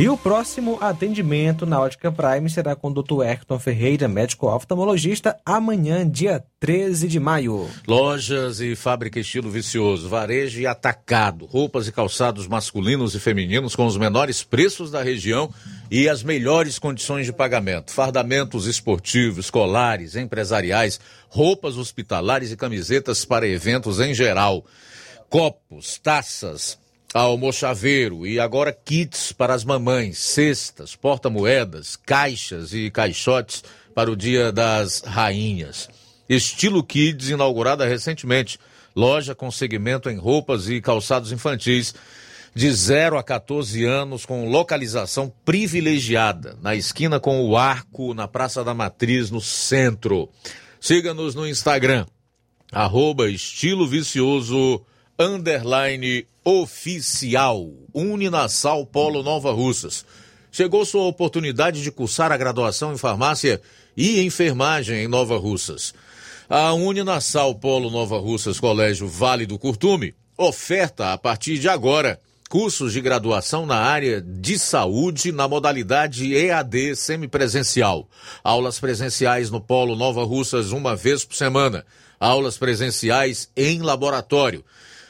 E o próximo atendimento na Ótica Prime será com o Dr. Hector Ferreira, médico oftalmologista, amanhã, dia 13 de maio. Lojas e fábrica estilo vicioso, varejo e atacado, roupas e calçados masculinos e femininos com os menores preços da região e as melhores condições de pagamento. Fardamentos esportivos, escolares, empresariais, roupas hospitalares e camisetas para eventos em geral. Copos, taças, almochaveiro e agora kits para as mamães, cestas, porta-moedas, caixas e caixotes para o Dia das Rainhas. Estilo Kids, inaugurada recentemente, loja com segmento em roupas e calçados infantis de 0 a 14 anos com localização privilegiada, na esquina com o Arco, na Praça da Matriz, no centro. Siga-nos no Instagram, arroba estilo vicioso, underline oficial, Uninasal Polo Nova Russas. Chegou sua oportunidade de cursar a graduação em farmácia e enfermagem em Nova Russas. A Uninasal Polo Nova Russas Colégio Vale do Curtume oferta a partir de agora cursos de graduação na área de saúde na modalidade EAD semipresencial. Aulas presenciais no Polo Nova Russas uma vez por semana. Aulas presenciais em laboratório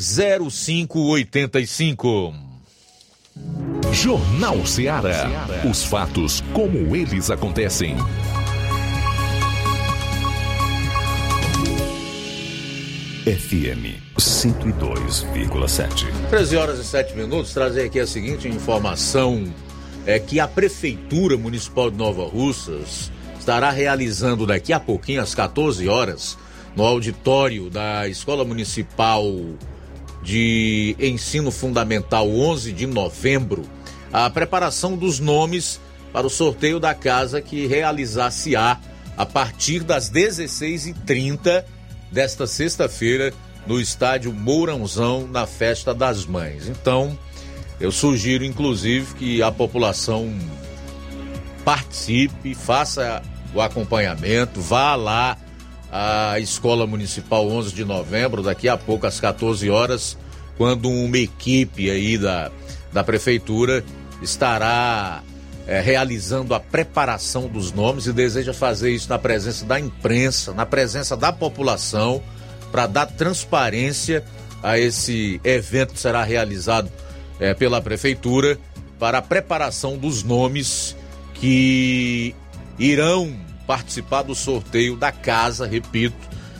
0585. Jornal Ceará. Os fatos como eles acontecem. FM 102,7. 13 horas e 7 minutos. Trazer aqui a seguinte informação: é que a Prefeitura Municipal de Nova Russas estará realizando daqui a pouquinho, às 14 horas, no auditório da Escola Municipal de ensino fundamental 11 de novembro a preparação dos nomes para o sorteio da casa que realizar-se-á a partir das 16h30 desta sexta-feira no estádio Mourãozão, na Festa das Mães. Então, eu sugiro, inclusive, que a população participe, faça o acompanhamento, vá lá à Escola Municipal 11 de novembro, daqui a pouco às 14 horas, quando uma equipe aí da, da prefeitura estará é, realizando a preparação dos nomes e deseja fazer isso na presença da imprensa, na presença da população, para dar transparência a esse evento que será realizado é, pela prefeitura para a preparação dos nomes que irão participar do sorteio da casa, repito,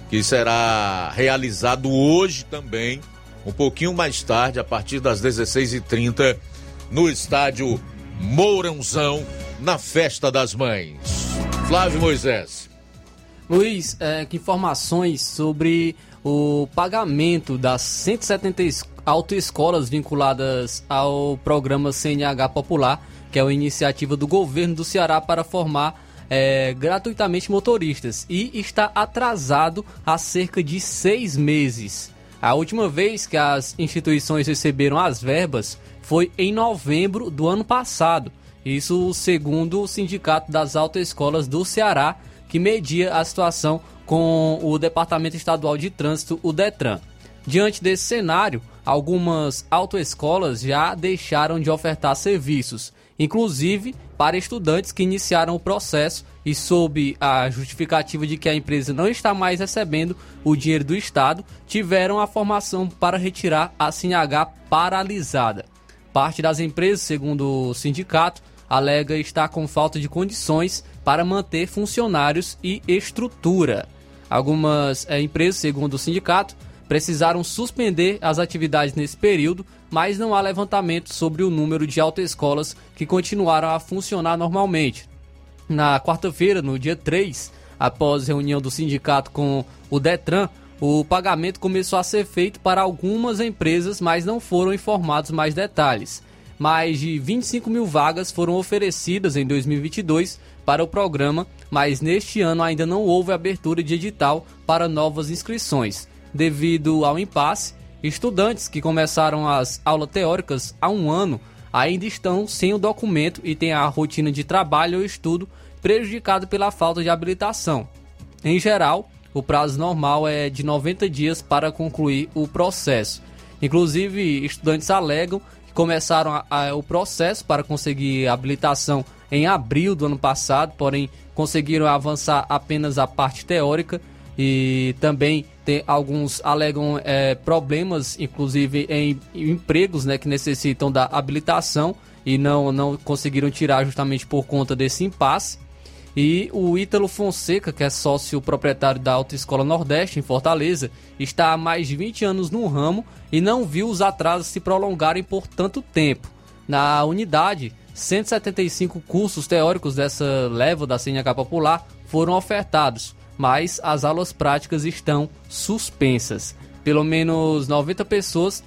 que será realizado hoje também, um pouquinho mais tarde, a partir das 16h30, no estádio Mourãozão, na Festa das Mães. Flávio Moisés. Luiz, é, que informações sobre o pagamento das 170 autoescolas vinculadas ao programa CNH Popular, que é uma iniciativa do governo do Ceará para formar é, gratuitamente motoristas e está atrasado há cerca de seis meses. A última vez que as instituições receberam as verbas foi em novembro do ano passado. Isso segundo o Sindicato das Autoescolas do Ceará, que media a situação com o Departamento Estadual de Trânsito, o DETRAN. Diante desse cenário, algumas autoescolas já deixaram de ofertar serviços, inclusive para estudantes que iniciaram o processo e sob a justificativa de que a empresa não está mais recebendo o dinheiro do Estado, tiveram a formação para retirar a CNH paralisada. Parte das empresas, segundo o sindicato, alega estar com falta de condições para manter funcionários e estrutura. Algumas é, empresas, segundo o sindicato, precisaram suspender as atividades nesse período, mas não há levantamento sobre o número de autoescolas que continuaram a funcionar normalmente. Na quarta-feira, no dia 3, após reunião do sindicato com o Detran, o pagamento começou a ser feito para algumas empresas, mas não foram informados mais detalhes. Mais de 25 mil vagas foram oferecidas em 2022 para o programa, mas neste ano ainda não houve abertura de edital para novas inscrições. Devido ao impasse, estudantes que começaram as aulas teóricas há um ano ainda estão sem o documento e têm a rotina de trabalho ou estudo prejudicado pela falta de habilitação. Em geral, o prazo normal é de 90 dias para concluir o processo. Inclusive, estudantes alegam que começaram a, a, o processo para conseguir habilitação em abril do ano passado, porém conseguiram avançar apenas a parte teórica e também tem alguns alegam é, problemas, inclusive em, em empregos, né, que necessitam da habilitação e não não conseguiram tirar justamente por conta desse impasse. E o Ítalo Fonseca, que é sócio proprietário da Autoescola Nordeste, em Fortaleza, está há mais de 20 anos no ramo e não viu os atrasos se prolongarem por tanto tempo. Na unidade, 175 cursos teóricos dessa leva da CNH Popular foram ofertados, mas as aulas práticas estão suspensas. Pelo menos 90 pessoas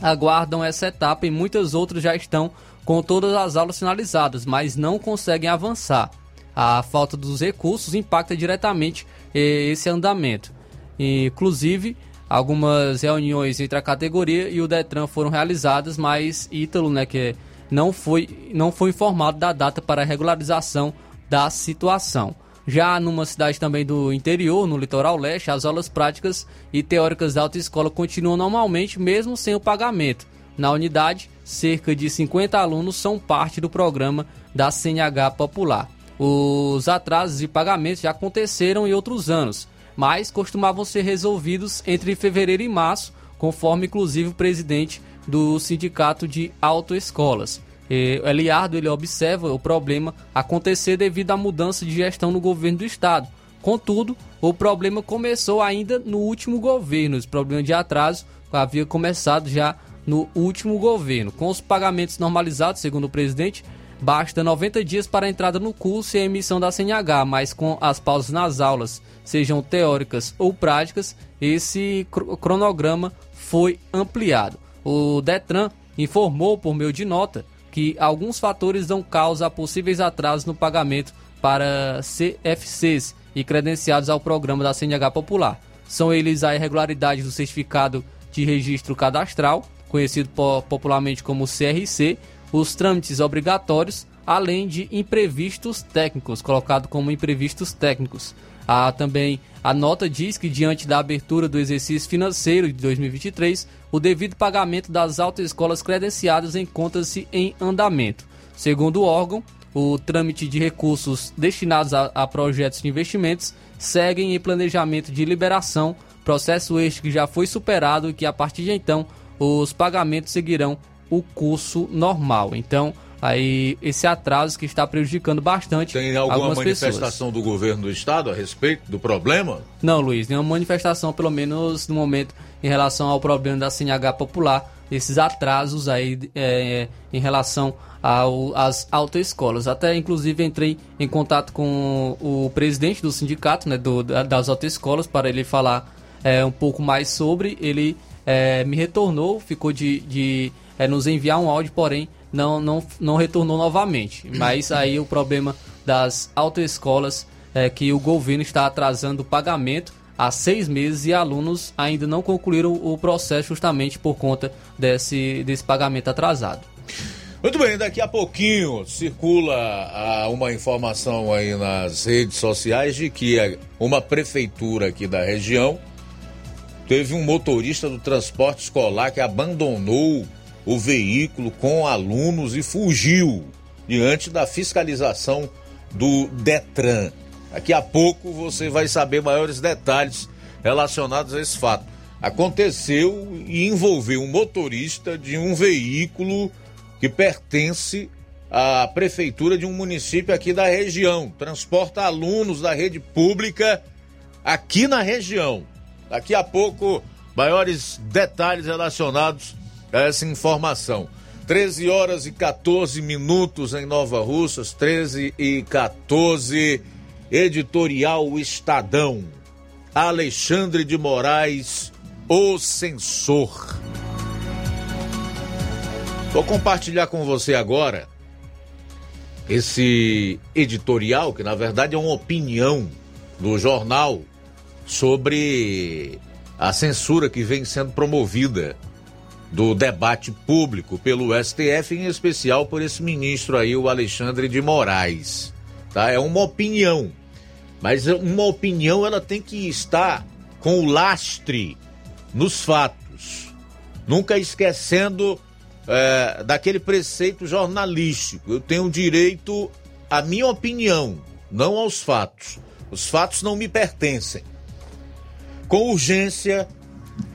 aguardam essa etapa e muitas outras já estão com todas as aulas finalizadas, mas não conseguem avançar a falta dos recursos impacta diretamente eh, esse andamento. Inclusive, algumas reuniões entre a categoria e o Detran foram realizadas, mas Ítalo, né, que não foi, não foi informado da data para regularização da situação. Já numa cidade também do interior, no litoral leste, as aulas práticas e teóricas da autoescola continuam normalmente, mesmo sem o pagamento. Na unidade, cerca de 50 alunos são parte do programa da CNH Popular. Os atrasos de pagamentos já aconteceram em outros anos, mas costumavam ser resolvidos entre fevereiro e março, conforme inclusive o presidente do Sindicato de Autoescolas. E Eliardo ele observa o problema acontecer devido à mudança de gestão no governo do estado. Contudo, o problema começou ainda no último governo. Esse problema de atraso havia começado já no último governo. Com os pagamentos normalizados, segundo o presidente, Basta 90 dias para a entrada no curso e a emissão da CNH, mas com as pausas nas aulas, sejam teóricas ou práticas, esse cronograma foi ampliado. O Detran informou por meio de nota que alguns fatores dão causa a possíveis atrasos no pagamento para CFCs e credenciados ao programa da CNH Popular. São eles a irregularidade do certificado de registro cadastral, conhecido popularmente como CRC, os trâmites obrigatórios, além de imprevistos técnicos, colocado como imprevistos técnicos. Há também a nota diz que, diante da abertura do exercício financeiro de 2023, o devido pagamento das autoescolas credenciadas encontra-se em andamento. Segundo o órgão, o trâmite de recursos destinados a, a projetos de investimentos seguem em planejamento de liberação, processo este que já foi superado e que, a partir de então, os pagamentos seguirão o curso normal. Então, aí esse atraso que está prejudicando bastante Tem alguma pessoas. manifestação do governo do estado a respeito do problema? Não, Luiz, nenhuma manifestação, pelo menos no momento, em relação ao problema da CNH popular, esses atrasos aí é, em relação ao, às autoescolas. Até, inclusive, entrei em contato com o presidente do sindicato, né, do, das autoescolas, para ele falar é, um pouco mais sobre. Ele é, me retornou, ficou de, de é, nos enviar um áudio, porém não, não, não retornou novamente. Mas aí o problema das autoescolas é que o governo está atrasando o pagamento há seis meses e alunos ainda não concluíram o processo justamente por conta desse, desse pagamento atrasado. Muito bem, daqui a pouquinho circula ah, uma informação aí nas redes sociais de que uma prefeitura aqui da região teve um motorista do transporte escolar que abandonou o veículo com alunos e fugiu diante da fiscalização do Detran. Daqui a pouco você vai saber maiores detalhes relacionados a esse fato. Aconteceu e envolveu um motorista de um veículo que pertence à prefeitura de um município aqui da região. Transporta alunos da rede pública aqui na região. Daqui a pouco, maiores detalhes relacionados essa informação. 13 horas e 14 minutos em Nova Russas, 13 e 14, editorial Estadão. Alexandre de Moraes, o censor. Vou compartilhar com você agora esse editorial, que na verdade é uma opinião do jornal sobre a censura que vem sendo promovida do debate público pelo STF, em especial por esse ministro aí, o Alexandre de Moraes. Tá? É uma opinião, mas uma opinião ela tem que estar com o lastre nos fatos, nunca esquecendo é, daquele preceito jornalístico. Eu tenho direito à minha opinião, não aos fatos. Os fatos não me pertencem. Com urgência,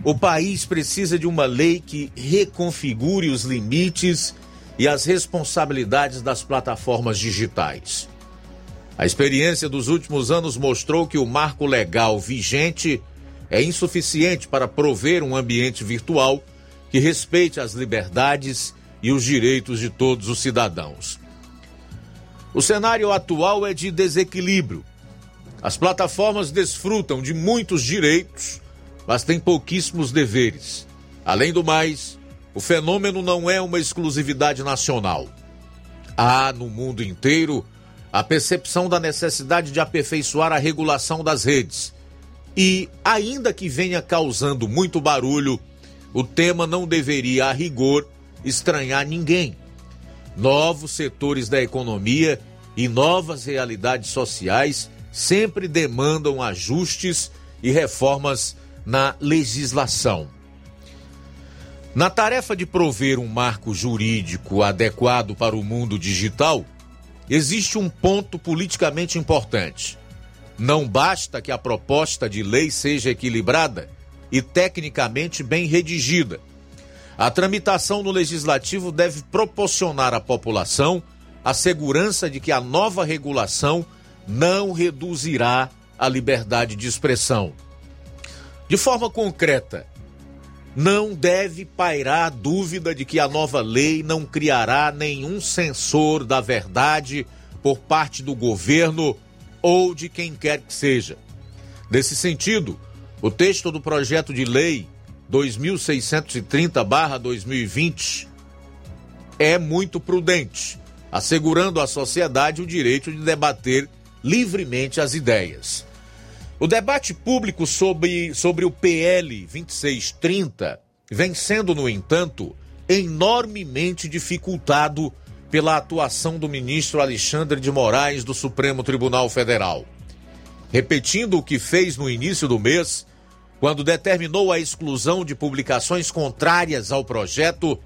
o país precisa de uma lei que reconfigure os limites e as responsabilidades das plataformas digitais. A experiência dos últimos anos mostrou que o marco legal vigente é insuficiente para prover um ambiente virtual que respeite as liberdades e os direitos de todos os cidadãos. O cenário atual é de desequilíbrio. As plataformas desfrutam de muitos direitos, mas têm pouquíssimos deveres. Além do mais, o fenômeno não é uma exclusividade nacional. Há no mundo inteiro a percepção da necessidade de aperfeiçoar a regulação das redes. E, ainda que venha causando muito barulho, o tema não deveria, a rigor, estranhar ninguém. Novos setores da economia e novas realidades sociais sempre demandam ajustes e reformas na legislação. Na tarefa de prover um marco jurídico adequado para o mundo digital, existe um ponto politicamente importante. Não basta que a proposta de lei seja equilibrada e tecnicamente bem redigida. A tramitação no legislativo deve proporcionar à população a segurança de que a nova regulação não reduzirá a liberdade de expressão. De forma concreta, não deve pairar dúvida de que a nova lei não criará nenhum censor da verdade por parte do governo ou de quem quer que seja. Nesse sentido, o texto do projeto de lei 2630-2020 é muito prudente, assegurando à sociedade o direito de debater livremente as ideias. O debate público sobre, sobre o PL 2630 vem sendo, no entanto, enormemente dificultado pela atuação do ministro Alexandre de Moraes do Supremo Tribunal Federal. Repetindo o que fez no início do mês, quando determinou a exclusão de publicações contrárias ao projeto,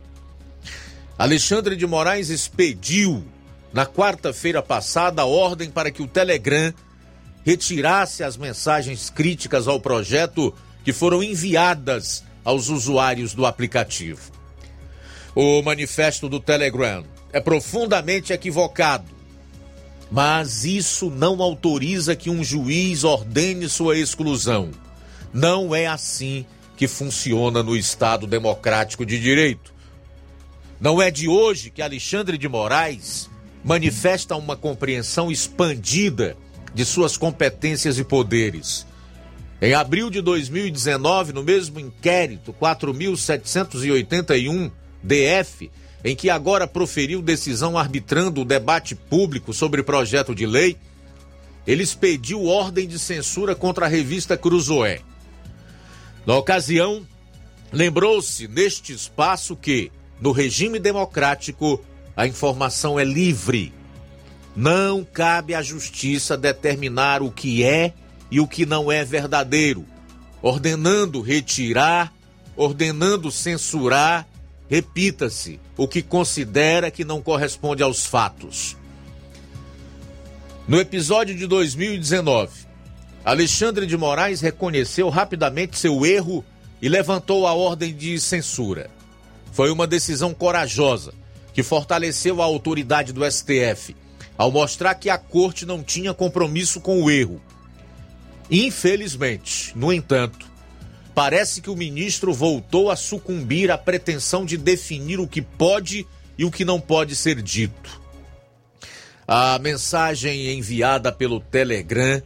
Alexandre de Moraes expediu, na quarta-feira passada, a ordem para que o Telegram retirasse as mensagens críticas ao projeto que foram enviadas aos usuários do aplicativo. O manifesto do Telegram é profundamente equivocado, mas isso não autoriza que um juiz ordene sua exclusão. Não é assim que funciona no Estado Democrático de Direito. Não é de hoje que Alexandre de Moraes manifesta uma compreensão expandida de suas competências e poderes. Em abril de 2019, no mesmo inquérito 4781 DF, em que agora proferiu decisão arbitrando o debate público sobre projeto de lei, ele expediu ordem de censura contra a revista Cruzoé. Na ocasião, lembrou-se neste espaço que, no regime democrático, a informação é livre. Não cabe à justiça determinar o que é e o que não é verdadeiro, ordenando retirar, ordenando censurar, repita-se, o que considera que não corresponde aos fatos. No episódio de 2019, Alexandre de Moraes reconheceu rapidamente seu erro e levantou a ordem de censura. Foi uma decisão corajosa que fortaleceu a autoridade do STF ao mostrar que a corte não tinha compromisso com o erro. Infelizmente, no entanto, parece que o ministro voltou a sucumbir à pretensão de definir o que pode e o que não pode ser dito. A mensagem enviada pelo Telegram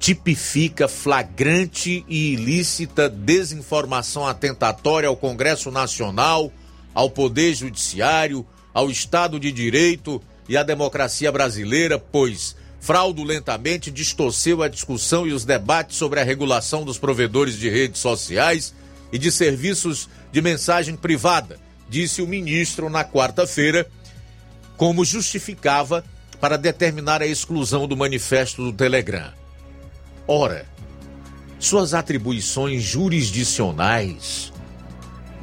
tipifica flagrante e ilícita desinformação atentatória ao Congresso Nacional, ao Poder Judiciário, ao Estado de Direito e à democracia brasileira, pois fraudulentamente distorceu a discussão e os debates sobre a regulação dos provedores de redes sociais e de serviços de mensagem privada, disse o ministro na quarta-feira, como justificava para determinar a exclusão do manifesto do Telegram. Ora, suas atribuições jurisdicionais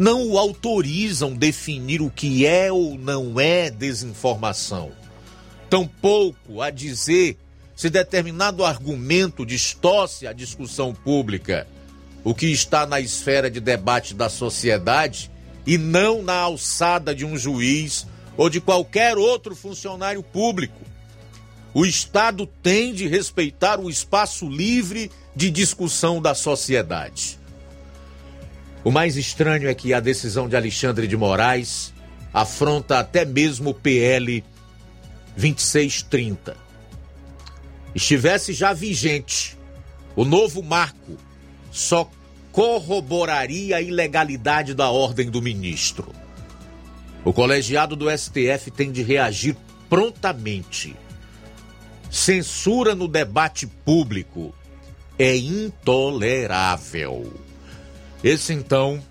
não o autorizam definir o que é ou não é desinformação. Tampouco a dizer se determinado argumento distorce a discussão pública, o que está na esfera de debate da sociedade e não na alçada de um juiz ou de qualquer outro funcionário público. O Estado tem de respeitar o espaço livre de discussão da sociedade. O mais estranho é que a decisão de Alexandre de Moraes afronta até mesmo o PL 2630. Estivesse já vigente, o novo marco só corroboraria a ilegalidade da ordem do ministro. O colegiado do STF tem de reagir prontamente Censura no debate público é intolerável. Esse então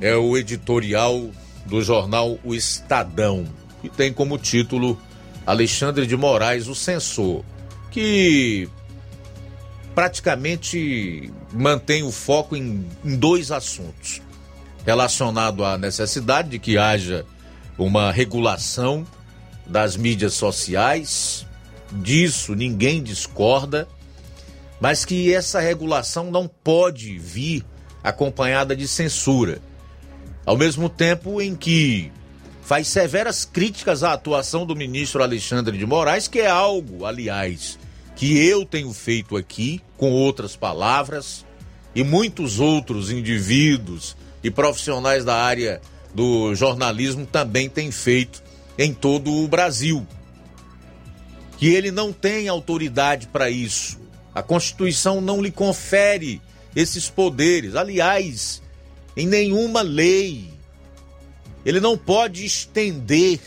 é o editorial do jornal O Estadão, que tem como título Alexandre de Moraes, o censor, que praticamente mantém o foco em, em dois assuntos: relacionado à necessidade de que haja uma regulação das mídias sociais. Disso ninguém discorda, mas que essa regulação não pode vir acompanhada de censura. Ao mesmo tempo em que faz severas críticas à atuação do ministro Alexandre de Moraes, que é algo, aliás, que eu tenho feito aqui, com outras palavras, e muitos outros indivíduos e profissionais da área do jornalismo também têm feito em todo o Brasil que ele não tem autoridade para isso. A Constituição não lhe confere esses poderes. Aliás, em nenhuma lei. Ele não pode estender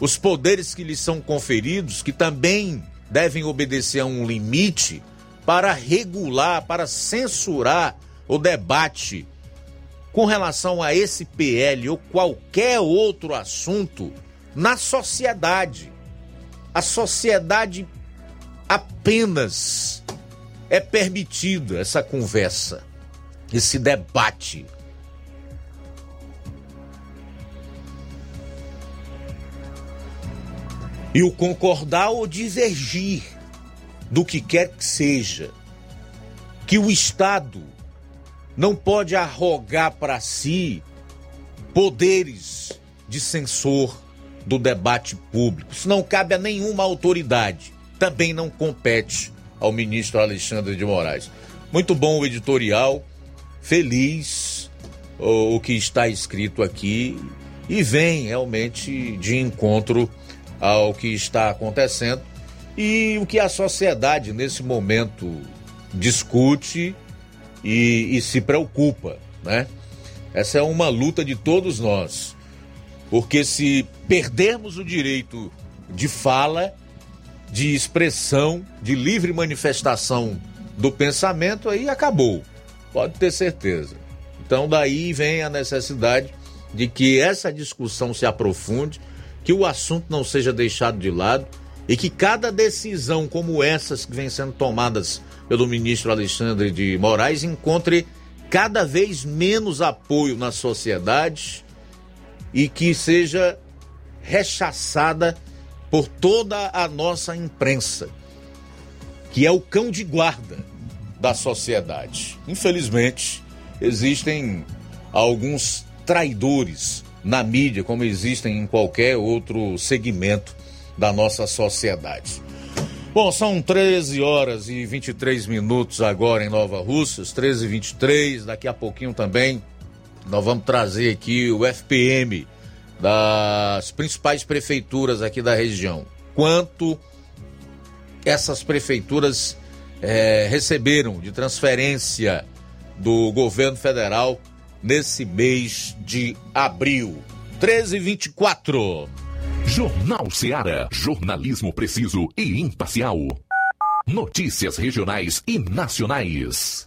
os poderes que lhe são conferidos, que também devem obedecer a um limite, para regular, para censurar o debate com relação a esse PL ou qualquer outro assunto na sociedade. A sociedade apenas é permitida essa conversa, esse debate. E o concordar ou divergir do que quer que seja, que o Estado não pode arrogar para si poderes de censor do debate público. Isso não cabe a nenhuma autoridade. Também não compete ao ministro Alexandre de Moraes. Muito bom o editorial, feliz o, o que está escrito aqui e vem realmente de encontro ao que está acontecendo e o que a sociedade nesse momento discute e, e se preocupa, né? Essa é uma luta de todos nós, porque se perdermos o direito de fala, de expressão, de livre manifestação do pensamento, aí acabou. Pode ter certeza. Então, daí vem a necessidade de que essa discussão se aprofunde, que o assunto não seja deixado de lado e que cada decisão como essas que vem sendo tomadas pelo ministro Alexandre de Moraes encontre cada vez menos apoio na sociedade e que seja rechaçada por toda a nossa imprensa, que é o cão de guarda da sociedade. Infelizmente, existem alguns traidores na mídia, como existem em qualquer outro segmento da nossa sociedade. Bom, são 13 horas e 23 minutos agora em Nova Russas, 13 e 23. Daqui a pouquinho também nós vamos trazer aqui o FPM das principais prefeituras aqui da região. Quanto essas prefeituras é, receberam de transferência do governo federal nesse mês de abril. 13 e 24. Jornal Seara. Jornalismo preciso e imparcial. Notícias regionais e nacionais.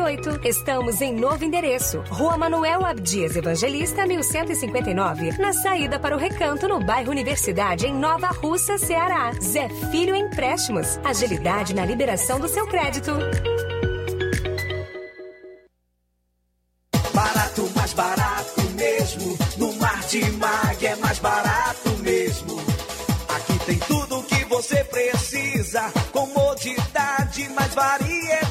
981330698. Estamos em novo endereço. Rua Manuel Abdias Evangelista, 1159. Na saída para o Recanto, no bairro Universidade, em Nova Russa, Ceará. Zé Filho Empréstimos. Agilidade na liberação do seu crédito. Barato, mais barato mesmo. No Martimag é mais barato mesmo. Aqui tem tudo o que você precisa. Comodidade, mais variedade.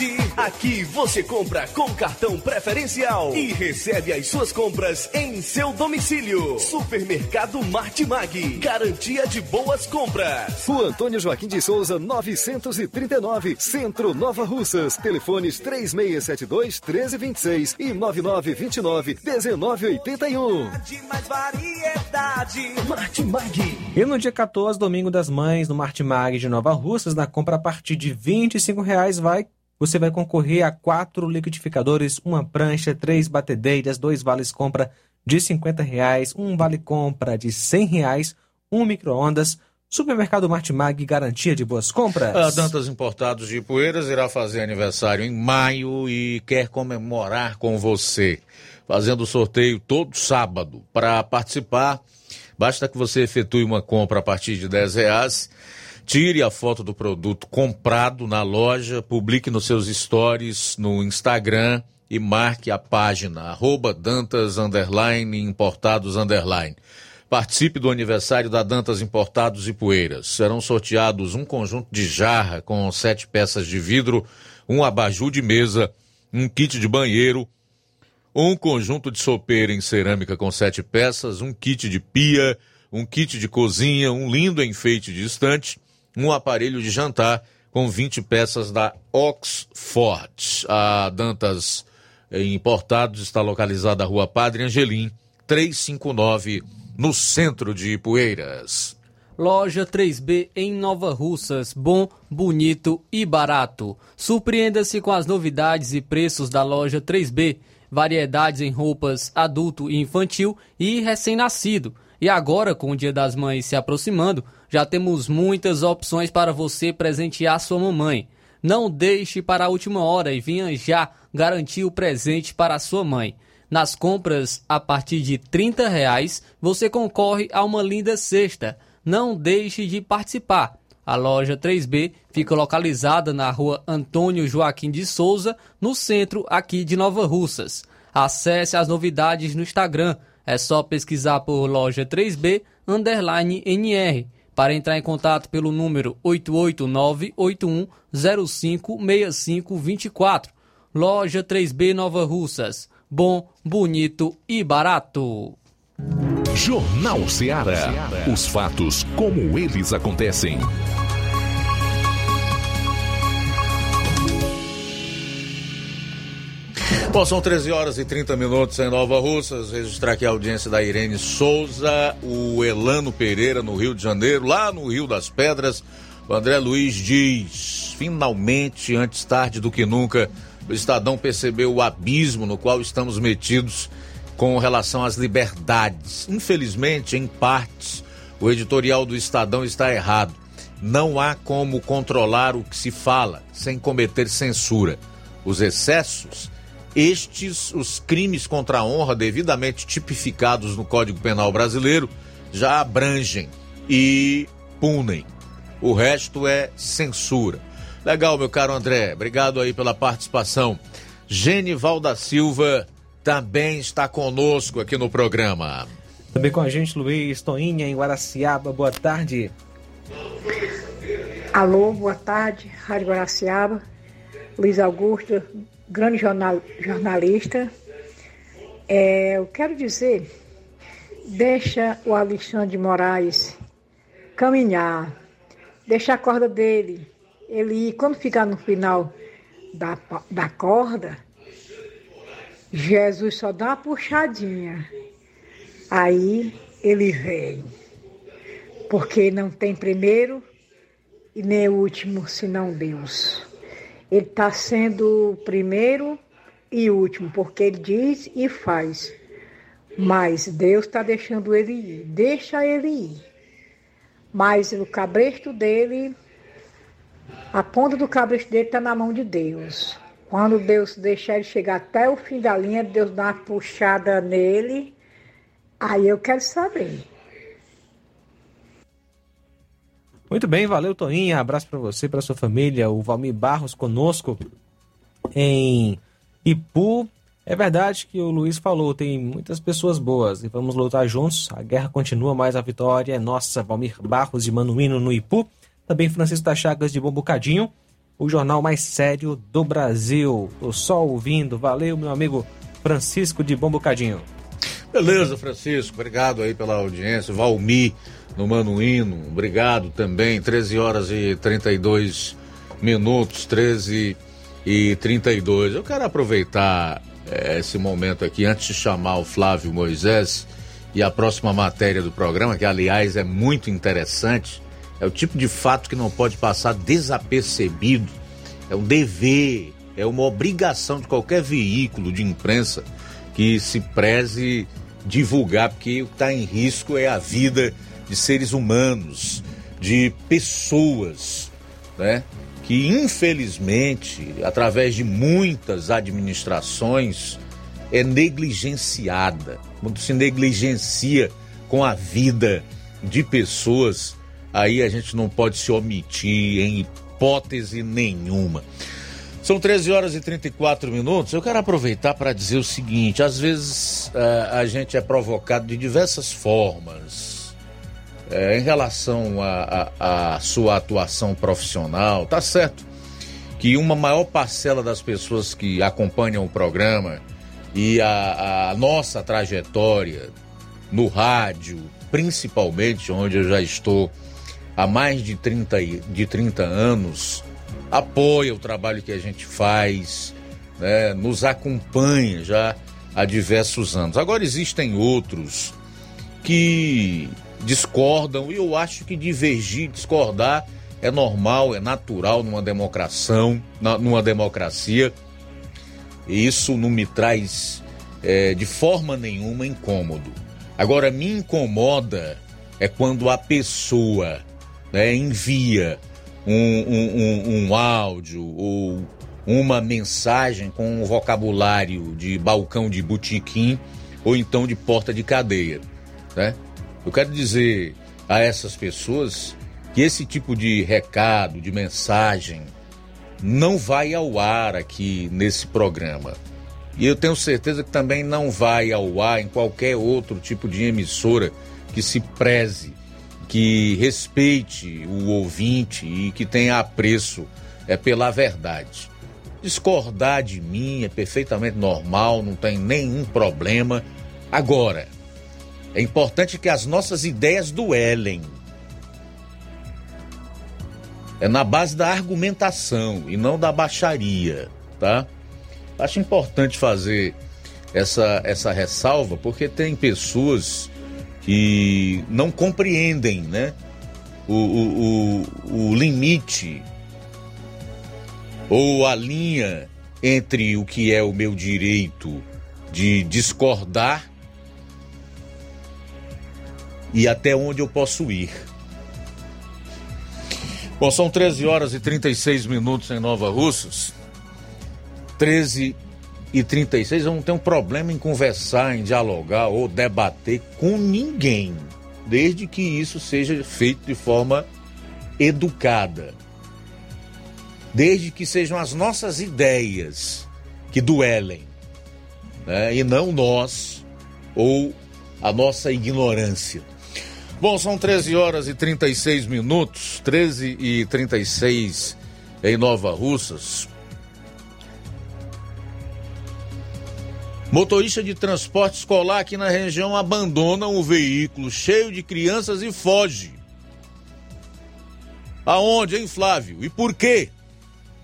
qualidade. Aqui você compra com cartão preferencial e recebe as suas compras em seu domicílio. Supermercado Martimag. Garantia de boas compras. Rua Antônio Joaquim de Souza, 939, Centro Nova Russas. Telefones 3672 1326 e 9929 1981. De mais variedade. Martimag. E no dia 14, domingo das mães, no Martimag de Nova Russas, na compra a partir de 25 reais, vai, você vai concorrer a quatro liquidificadores, uma prancha, três batedeiras, dois vales compra de 50 reais, um vale compra de 100 reais, um micro-ondas. Supermercado Martimag, garantia de boas compras. A Dantas Importados de Poeiras irá fazer aniversário em maio e quer comemorar com você, fazendo sorteio todo sábado. Para participar, basta que você efetue uma compra a partir de 10 reais, tire a foto do produto comprado na loja, publique nos seus stories no Instagram e marque a página arroba Dantas underline, Importados underline. Participe do aniversário da Dantas Importados e Poeiras. Serão sorteados um conjunto de jarra com sete peças de vidro, um abajur de mesa, um kit de banheiro, um conjunto de sopeira em cerâmica com sete peças, um kit de pia, um kit de cozinha, um lindo enfeite de estante, um aparelho de jantar com 20 peças da Oxford. A Dantas Importados está localizada na rua Padre Angelim, 359 no centro de Ipueiras. Loja 3B em Nova Russas, bom, bonito e barato. Surpreenda-se com as novidades e preços da loja 3B. Variedades em roupas adulto e infantil e recém-nascido. E agora, com o Dia das Mães se aproximando, já temos muitas opções para você presentear sua mamãe. Não deixe para a última hora e venha já garantir o presente para sua mãe. Nas compras a partir de 30 reais, você concorre a uma linda cesta. Não deixe de participar. A loja 3B fica localizada na rua Antônio Joaquim de Souza, no centro aqui de Nova Russas. Acesse as novidades no Instagram. É só pesquisar por loja 3B underline NR. Para entrar em contato pelo número 889-8105-6524. Loja 3B Nova Russas bom, bonito e barato. Jornal Ceará. Os fatos como eles acontecem. Bom, são 13 horas e 30 minutos em Nova Russas. Registrar aqui a audiência da Irene Souza, o Elano Pereira no Rio de Janeiro, lá no Rio das Pedras. O André Luiz diz: finalmente, antes tarde do que nunca, o Estadão percebeu o abismo no qual estamos metidos com relação às liberdades. Infelizmente, em partes, o editorial do Estadão está errado. Não há como controlar o que se fala sem cometer censura. Os excessos, estes, os crimes contra a honra devidamente tipificados no Código Penal brasileiro, já abrangem e punem. O resto é censura. Legal, meu caro André. Obrigado aí pela participação. Genival da Silva também está conosco aqui no programa. Também com a gente, Luiz Toinha, em Guaraciaba. Boa tarde. Alô, boa tarde, Rádio Guaraciaba. Luiz Augusto, grande jornal, jornalista. É, eu quero dizer, deixa o Alexandre de Moraes caminhar, deixar a corda dele, ele quando ficar no final da, da corda, Jesus só dá uma puxadinha. Aí ele vem. Porque não tem primeiro e nem último senão Deus. Ele está sendo o primeiro e último, porque ele diz e faz. Mas Deus está deixando ele ir. Deixa ele ir. Mas o cabresto dele, a ponta do cabresto dele está na mão de Deus. Quando Deus deixar ele chegar até o fim da linha, Deus dá uma puxada nele. Aí eu quero saber. Muito bem, valeu, Toninha. Abraço para você, para sua família. O Valmir Barros conosco em Ipu. É verdade que o Luiz falou, tem muitas pessoas boas e vamos lutar juntos. A guerra continua, mas a vitória é nossa. Valmir Barros de Manuíno no Ipu. Também Francisco da Chagas de Bombucadinho, o jornal mais sério do Brasil. Tô só ouvindo. Valeu, meu amigo Francisco de Bombucadinho. Beleza, Francisco. Obrigado aí pela audiência. Valmir no Manuíno. Obrigado também. 13 horas e 32 minutos, 13 e 32. Eu quero aproveitar é, esse momento aqui antes de chamar o Flávio Moisés e a próxima matéria do programa, que aliás é muito interessante. É o tipo de fato que não pode passar desapercebido. É um dever, é uma obrigação de qualquer veículo de imprensa que se preze divulgar, porque o que está em risco é a vida de seres humanos, de pessoas, né? Que infelizmente, através de muitas administrações, é negligenciada. Quando se negligencia com a vida de pessoas, aí a gente não pode se omitir em hipótese nenhuma. São 13 horas e 34 minutos. Eu quero aproveitar para dizer o seguinte: às vezes uh, a gente é provocado de diversas formas é, em relação à sua atuação profissional, tá certo que uma maior parcela das pessoas que acompanham o programa e a, a nossa trajetória no rádio, principalmente onde eu já estou há mais de 30, de 30 anos, apoia o trabalho que a gente faz, né, nos acompanha já há diversos anos. Agora existem outros que discordam e eu acho que divergir, discordar é normal, é natural numa democração, numa democracia. E isso não me traz é, de forma nenhuma incômodo. Agora me incomoda é quando a pessoa né, envia um, um, um, um áudio ou uma mensagem com um vocabulário de balcão de botequim ou então de porta de cadeia, né? Eu quero dizer a essas pessoas que esse tipo de recado, de mensagem, não vai ao ar aqui nesse programa. E eu tenho certeza que também não vai ao ar em qualquer outro tipo de emissora que se preze, que respeite o ouvinte e que tenha apreço é, pela verdade. Discordar de mim é perfeitamente normal, não tem nenhum problema. Agora, é importante que as nossas ideias duelem. É na base da argumentação e não da baixaria, tá? Acho importante fazer essa, essa ressalva porque tem pessoas que não compreendem, né? O, o, o, o limite ou a linha entre o que é o meu direito de discordar e até onde eu posso ir. Bom, são 13 horas e 36 minutos em Nova Russas. 13 e 36, eu não tenho problema em conversar, em dialogar ou debater com ninguém, desde que isso seja feito de forma educada. Desde que sejam as nossas ideias que duelem, né? e não nós ou a nossa ignorância. Bom, são 13 horas e 36 minutos, 13 e 36 em Nova Russas. Motorista de transporte escolar aqui na região abandona um veículo cheio de crianças e foge. Aonde, hein, Flávio? E por quê?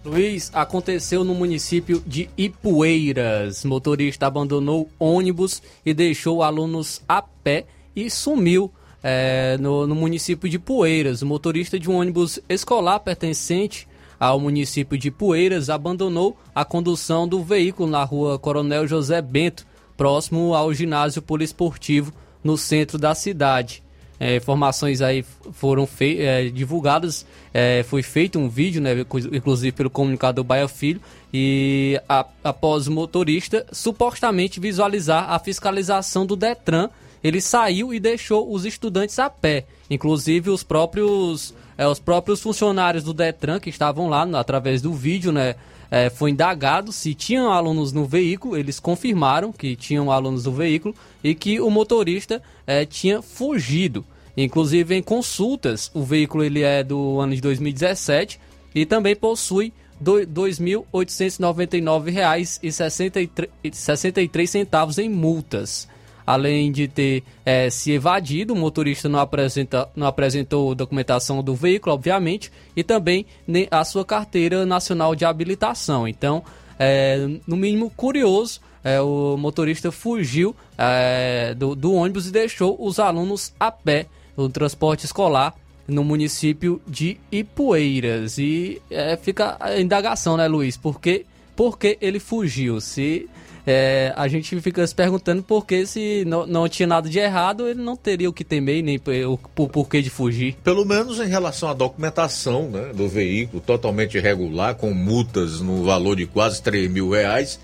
Luiz, aconteceu no município de Ipueiras. Motorista abandonou ônibus e deixou alunos a pé e sumiu é, no, no município de Poeiras. O motorista de um ônibus escolar pertencente ao município de Poeiras abandonou a condução do veículo na rua Coronel José Bento, próximo ao ginásio poliesportivo no centro da cidade. É, informações aí foram é, divulgadas, é, foi feito um vídeo, né, inclusive pelo comunicador Baia Filho, e após o motorista supostamente visualizar a fiscalização do Detran, ele saiu e deixou os estudantes a pé, inclusive os próprios, é, os próprios funcionários do Detran que estavam lá através do vídeo, né, é, foi indagado se tinham alunos no veículo, eles confirmaram que tinham alunos no veículo e que o motorista é, tinha fugido. Inclusive em consultas, o veículo ele é do ano de 2017 e também possui R$ 2.899,63 em multas. Além de ter é, se evadido, o motorista não, apresenta, não apresentou documentação do veículo, obviamente, e também a sua carteira nacional de habilitação. Então, é, no mínimo curioso, é, o motorista fugiu é, do, do ônibus e deixou os alunos a pé no transporte escolar no município de Ipueiras. E é, fica a indagação, né, Luiz? Por que, por que ele fugiu? Se é, a gente fica se perguntando por que se não, não tinha nada de errado, ele não teria o que temer, nem o por, porquê de fugir. Pelo menos em relação à documentação né, do veículo, totalmente irregular, com multas no valor de quase 3 mil reais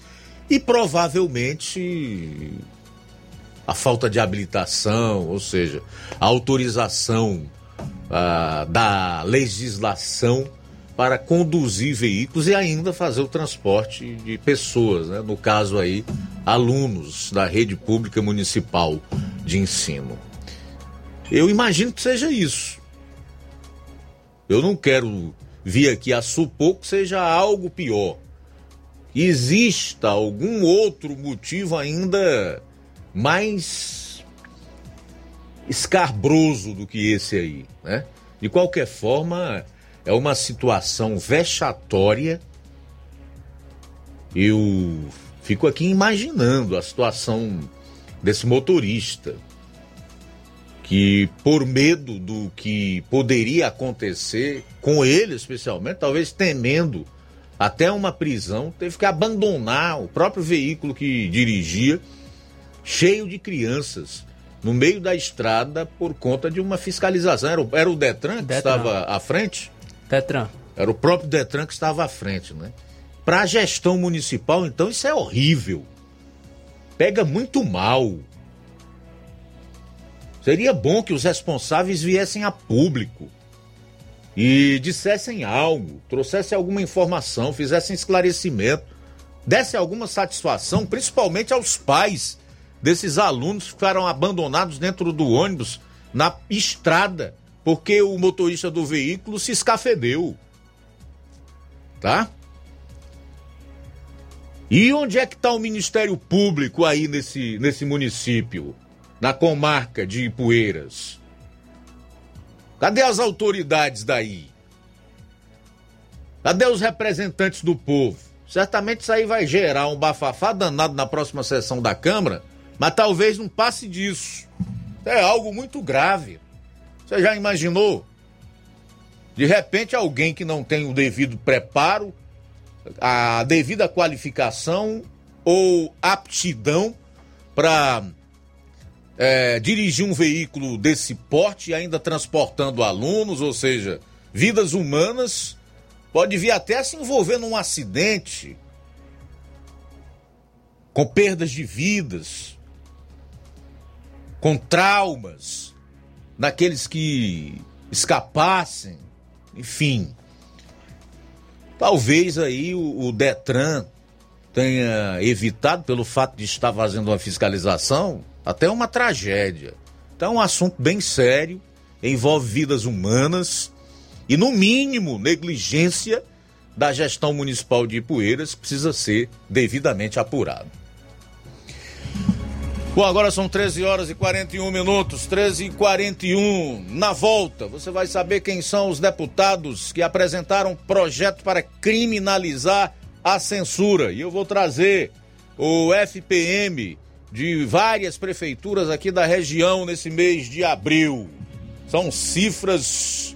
e provavelmente a falta de habilitação, ou seja, a autorização ah, da legislação para conduzir veículos e ainda fazer o transporte de pessoas, né? no caso aí, alunos da rede pública municipal de ensino. Eu imagino que seja isso. Eu não quero vir aqui a supor que seja algo pior. Exista algum outro motivo ainda mais escabroso do que esse aí, né? De qualquer forma, é uma situação vexatória. Eu fico aqui imaginando a situação desse motorista que por medo do que poderia acontecer com ele especialmente, talvez temendo até uma prisão, teve que abandonar o próprio veículo que dirigia, cheio de crianças, no meio da estrada por conta de uma fiscalização. Era o, era o Detran que Detran. estava à frente? Detran. Era o próprio Detran que estava à frente, né? Para a gestão municipal, então, isso é horrível. Pega muito mal. Seria bom que os responsáveis viessem a público e dissessem algo, trouxessem alguma informação, fizessem esclarecimento, dessem alguma satisfação, principalmente aos pais desses alunos que ficaram abandonados dentro do ônibus na estrada porque o motorista do veículo se escafedeu. Tá? E onde é que está o Ministério Público aí nesse, nesse município? Na comarca de Ipueiras? Cadê as autoridades daí? Cadê os representantes do povo? Certamente isso aí vai gerar um bafafá danado na próxima sessão da Câmara, mas talvez não passe disso. É algo muito grave. Você já imaginou? De repente, alguém que não tem o devido preparo, a devida qualificação ou aptidão para é, dirigir um veículo desse porte, ainda transportando alunos, ou seja, vidas humanas, pode vir até se envolver num acidente, com perdas de vidas, com traumas naqueles que escapassem, enfim. Talvez aí o, o Detran tenha evitado, pelo fato de estar fazendo uma fiscalização, até uma tragédia. Então é um assunto bem sério, envolve vidas humanas e, no mínimo, negligência da gestão municipal de Ipueiras precisa ser devidamente apurado. Bom, agora são 13 horas e 41 minutos, 13 e 41. Na volta, você vai saber quem são os deputados que apresentaram projeto para criminalizar a censura. E eu vou trazer o FPM de várias prefeituras aqui da região nesse mês de abril. São cifras.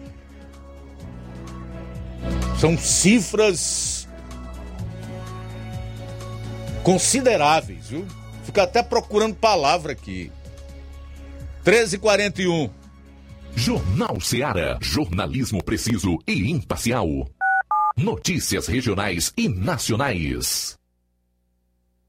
São cifras consideráveis, viu? Fica até procurando palavra aqui. 13h41. Jornal Seara. Jornalismo preciso e imparcial. Notícias regionais e nacionais.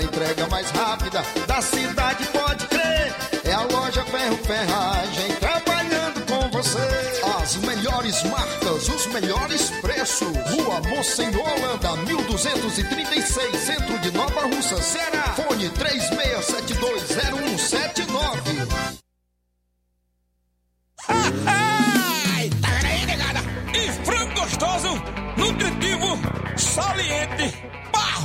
a entrega mais rápida da cidade, pode crer. É a loja Ferro Ferragem trabalhando com você. As melhores marcas, os melhores preços. Rua Monsenhor Holanda, 1236, centro de Nova Russa, Ceará. Fone 36720179. Ai, tá? E frango gostoso, nutritivo, saliente,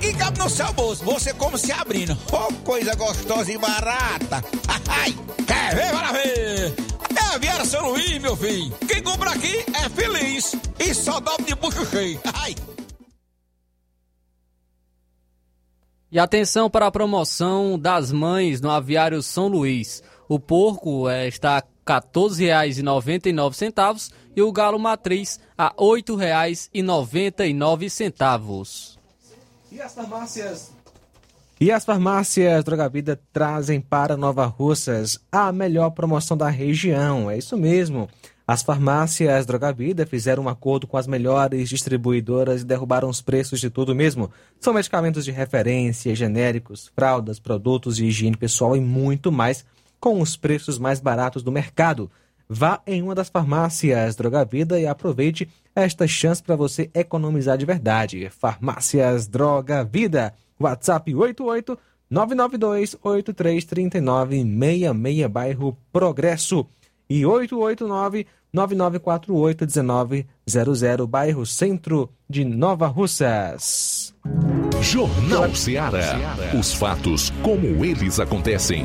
que cabe no seu bolso. Você como se abrindo. Oh, coisa gostosa e barata. *laughs* Ai, quer ver? Bora ver. É Aviário São Luís, meu filho. Quem compra aqui é feliz. E só dobra de bucho cheio. *laughs* Ai. E atenção para a promoção das mães no Aviário São Luís. O porco eh, está a R$ 14,99 e o galo matriz a R$ 8,99. E as farmácias? E as farmácias Droga Vida trazem para Nova Russas a melhor promoção da região. É isso mesmo. As farmácias Droga Vida fizeram um acordo com as melhores distribuidoras e derrubaram os preços de tudo mesmo. São medicamentos de referência, genéricos, fraldas, produtos de higiene pessoal e muito mais, com os preços mais baratos do mercado. Vá em uma das farmácias Droga Vida e aproveite esta chance para você economizar de verdade. Farmácias Droga Vida. WhatsApp 88 992 833966 bairro Progresso e 889 9948 1900 bairro Centro de Nova Russas. Jornal Ceará. Os fatos como eles acontecem.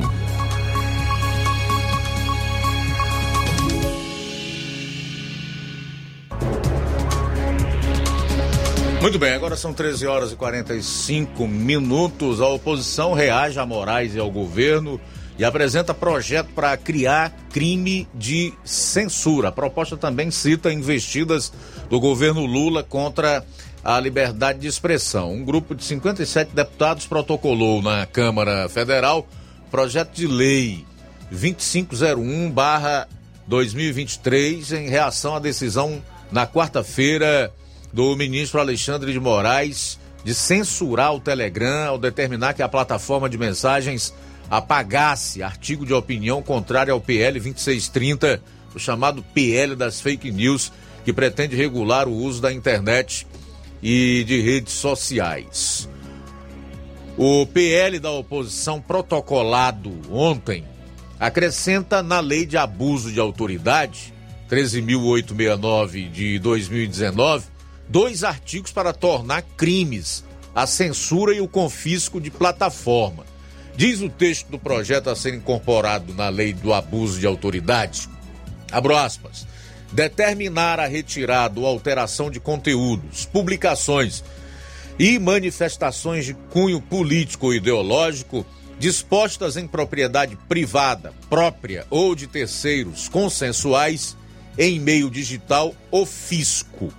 Muito bem, agora são 13 horas e 45 minutos. A oposição reage a Moraes e ao governo e apresenta projeto para criar crime de censura. A proposta também cita investidas do governo Lula contra a liberdade de expressão. Um grupo de 57 deputados protocolou na Câmara Federal projeto de lei 2501/2023 em reação à decisão na quarta-feira do ministro Alexandre de Moraes de censurar o Telegram ao determinar que a plataforma de mensagens apagasse artigo de opinião contrário ao PL 2630, o chamado PL das fake news, que pretende regular o uso da internet e de redes sociais. O PL da oposição protocolado ontem acrescenta na lei de abuso de autoridade 13.869 de 2019 dois artigos para tornar crimes a censura e o confisco de plataforma. Diz o texto do projeto a ser incorporado na lei do abuso de autoridade. Abro aspas. Determinar a retirada ou alteração de conteúdos, publicações e manifestações de cunho político ou ideológico dispostas em propriedade privada, própria ou de terceiros consensuais em meio digital ou fisco.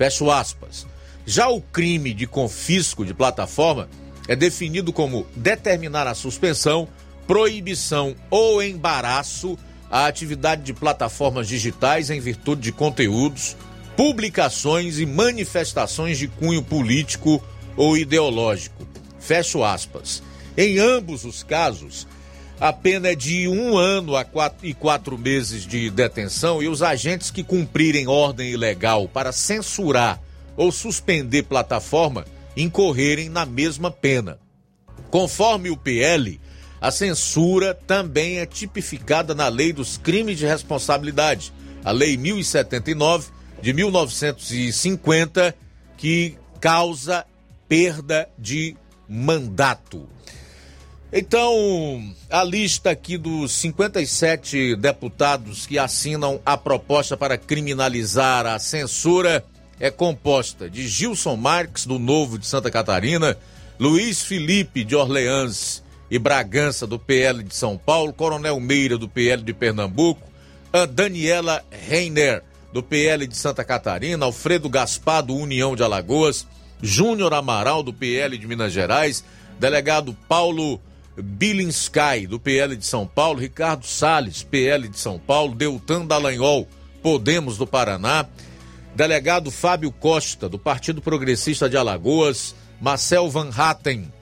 Fecho aspas. Já o crime de confisco de plataforma é definido como determinar a suspensão, proibição ou embaraço à atividade de plataformas digitais em virtude de conteúdos, publicações e manifestações de cunho político ou ideológico. Fecho aspas. Em ambos os casos, a pena é de um ano a quatro, e quatro meses de detenção e os agentes que cumprirem ordem ilegal para censurar ou suspender plataforma incorrerem na mesma pena. Conforme o PL, a censura também é tipificada na Lei dos Crimes de Responsabilidade, a Lei 1079 de 1950, que causa perda de mandato. Então, a lista aqui dos 57 deputados que assinam a proposta para criminalizar a censura é composta de Gilson Marques, do Novo de Santa Catarina, Luiz Felipe de Orleans e Bragança, do PL de São Paulo, Coronel Meira, do PL de Pernambuco, a Daniela Reiner, do PL de Santa Catarina, Alfredo Gaspar, do União de Alagoas, Júnior Amaral, do PL de Minas Gerais, delegado Paulo Bilinsky, do PL de São Paulo, Ricardo Salles, PL de São Paulo, Deltan Dallagnol, Podemos do Paraná, delegado Fábio Costa, do Partido Progressista de Alagoas, Marcel Van Hatten,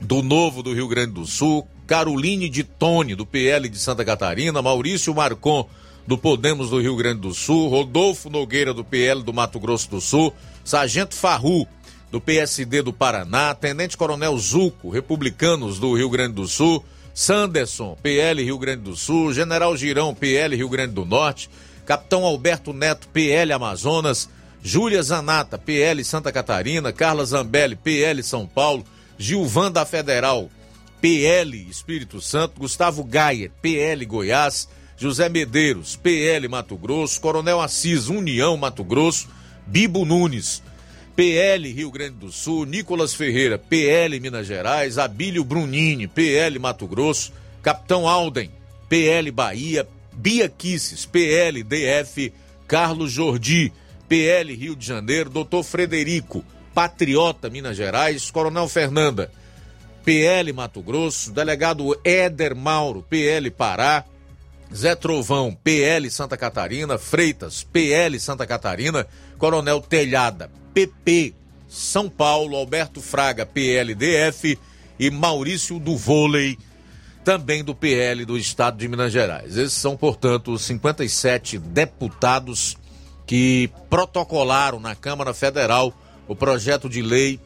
do Novo do Rio Grande do Sul, Caroline de Tone, do PL de Santa Catarina, Maurício Marcon, do Podemos do Rio Grande do Sul, Rodolfo Nogueira, do PL do Mato Grosso do Sul, Sargento Farru, do PSD do Paraná, Tenente Coronel Zuco, Republicanos do Rio Grande do Sul, Sanderson, PL Rio Grande do Sul, General Girão, PL Rio Grande do Norte, Capitão Alberto Neto, PL Amazonas, Júlia Zanata, PL Santa Catarina, Carla Zambelli, PL São Paulo, Gilvan da Federal, PL Espírito Santo, Gustavo Gaia, PL Goiás, José Medeiros, PL Mato Grosso, Coronel Assis, União Mato Grosso, Bibo Nunes, PL Rio Grande do Sul, Nicolas Ferreira, PL Minas Gerais, Abílio Brunini, PL Mato Grosso, Capitão Alden, PL Bahia, Bia Kisses, PL DF, Carlos Jordi, PL Rio de Janeiro, Doutor Frederico, Patriota Minas Gerais, Coronel Fernanda, PL Mato Grosso, Delegado Éder Mauro, PL Pará, Zé Trovão, PL Santa Catarina, Freitas, PL Santa Catarina, Coronel Telhada, PP São Paulo, Alberto Fraga, PLDF e Maurício do Vôlei, também do PL do Estado de Minas Gerais. Esses são, portanto, os 57 deputados que protocolaram na Câmara Federal o projeto de lei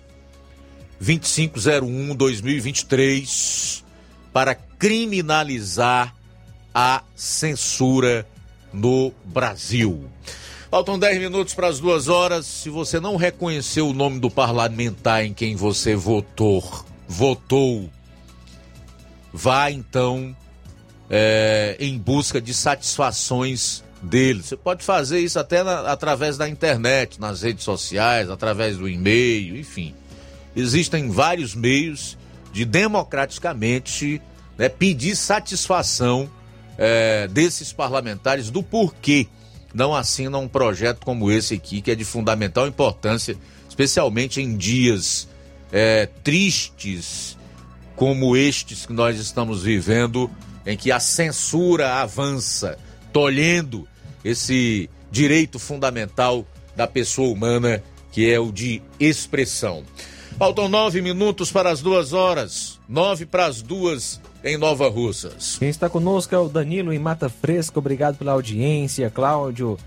2501-2023 para criminalizar a censura no Brasil. Faltam 10 minutos para as duas horas. Se você não reconheceu o nome do parlamentar em quem você votou, votou, vá então é, em busca de satisfações dele. Você pode fazer isso até na, através da internet, nas redes sociais, através do e-mail, enfim. Existem vários meios de democraticamente né, pedir satisfação é, desses parlamentares do porquê não assinam um projeto como esse aqui, que é de fundamental importância, especialmente em dias é, tristes como estes que nós estamos vivendo, em que a censura avança, tolhendo esse direito fundamental da pessoa humana, que é o de expressão. Faltam nove minutos para as duas horas. Nove para as duas em Nova Russas. Quem está conosco é o Danilo em Mata Fresca. Obrigado pela audiência. Cláudio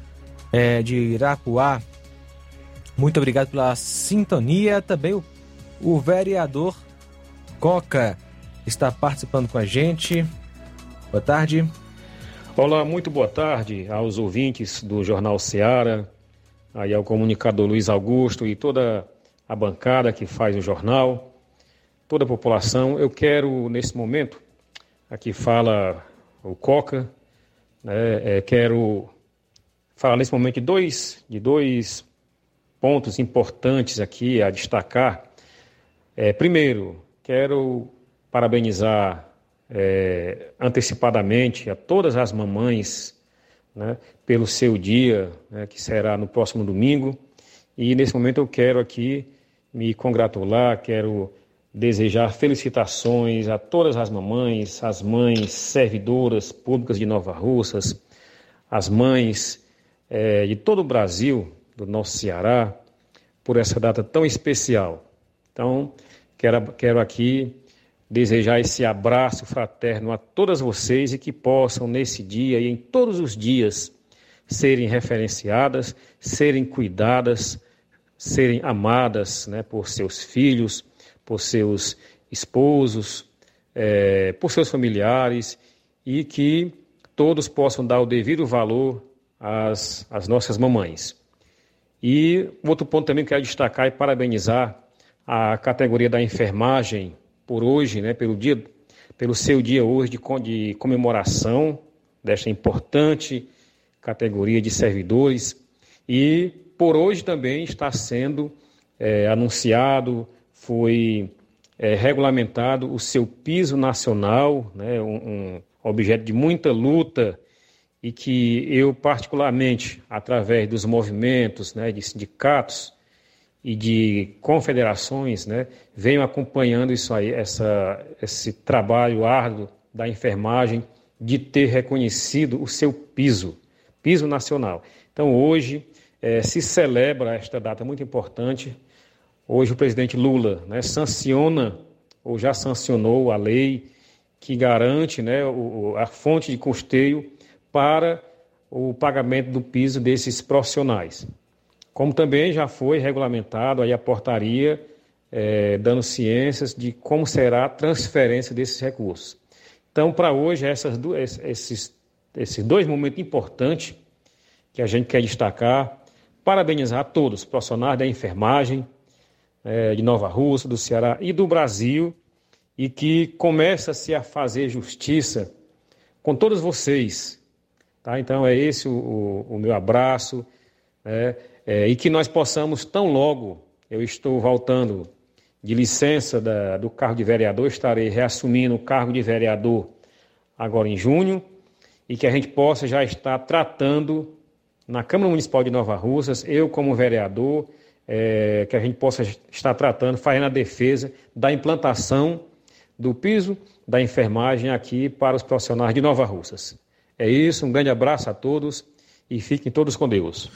é, de Irapuá. Muito obrigado pela sintonia. Também o, o vereador Coca está participando com a gente. Boa tarde. Olá, muito boa tarde aos ouvintes do Jornal Seara, aí ao comunicador Luiz Augusto e toda a bancada que faz o jornal, toda a população. Eu quero, nesse momento, aqui fala o Coca, né, é, quero falar nesse momento de dois, de dois pontos importantes aqui a destacar. É, primeiro, quero parabenizar é, antecipadamente a todas as mamães né, pelo seu dia, né, que será no próximo domingo. E nesse momento eu quero aqui me congratular, quero desejar felicitações a todas as mamães, as mães servidoras públicas de Nova Russas, as mães é, de todo o Brasil, do nosso Ceará, por essa data tão especial. Então, quero, quero aqui desejar esse abraço fraterno a todas vocês e que possam, nesse dia e em todos os dias, serem referenciadas, serem cuidadas, serem amadas né, por seus filhos, por seus esposos, é, por seus familiares e que todos possam dar o devido valor às, às nossas mamães. E outro ponto também que quero destacar e parabenizar a categoria da enfermagem por hoje, né, pelo dia, pelo seu dia hoje de, de comemoração desta importante categoria de servidores e por hoje também está sendo é, anunciado, foi é, regulamentado o seu piso nacional, né, um, um, objeto de muita luta e que eu particularmente, através dos movimentos, né, de sindicatos e de confederações, né, venho acompanhando isso aí, essa, esse trabalho árduo da enfermagem de ter reconhecido o seu piso, piso nacional. Então hoje é, se celebra esta data muito importante. Hoje o presidente Lula né, sanciona ou já sancionou a lei que garante né, o, a fonte de custeio para o pagamento do piso desses profissionais. Como também já foi regulamentado aí a portaria é, dando ciências de como será a transferência desses recursos. Então, para hoje, essas, esses, esses dois momentos importantes que a gente quer destacar parabenizar a todos, os profissionais da enfermagem é, de Nova Rússia, do Ceará e do Brasil, e que começa-se a fazer justiça com todos vocês. Tá? Então é esse o, o, o meu abraço, né? é, e que nós possamos, tão logo eu estou voltando de licença da, do cargo de vereador, estarei reassumindo o cargo de vereador agora em junho, e que a gente possa já estar tratando na Câmara Municipal de Nova Russas, eu como vereador, é, que a gente possa estar tratando, fazendo a defesa da implantação do piso da enfermagem aqui para os profissionais de Nova Russas. É isso, um grande abraço a todos e fiquem todos com Deus.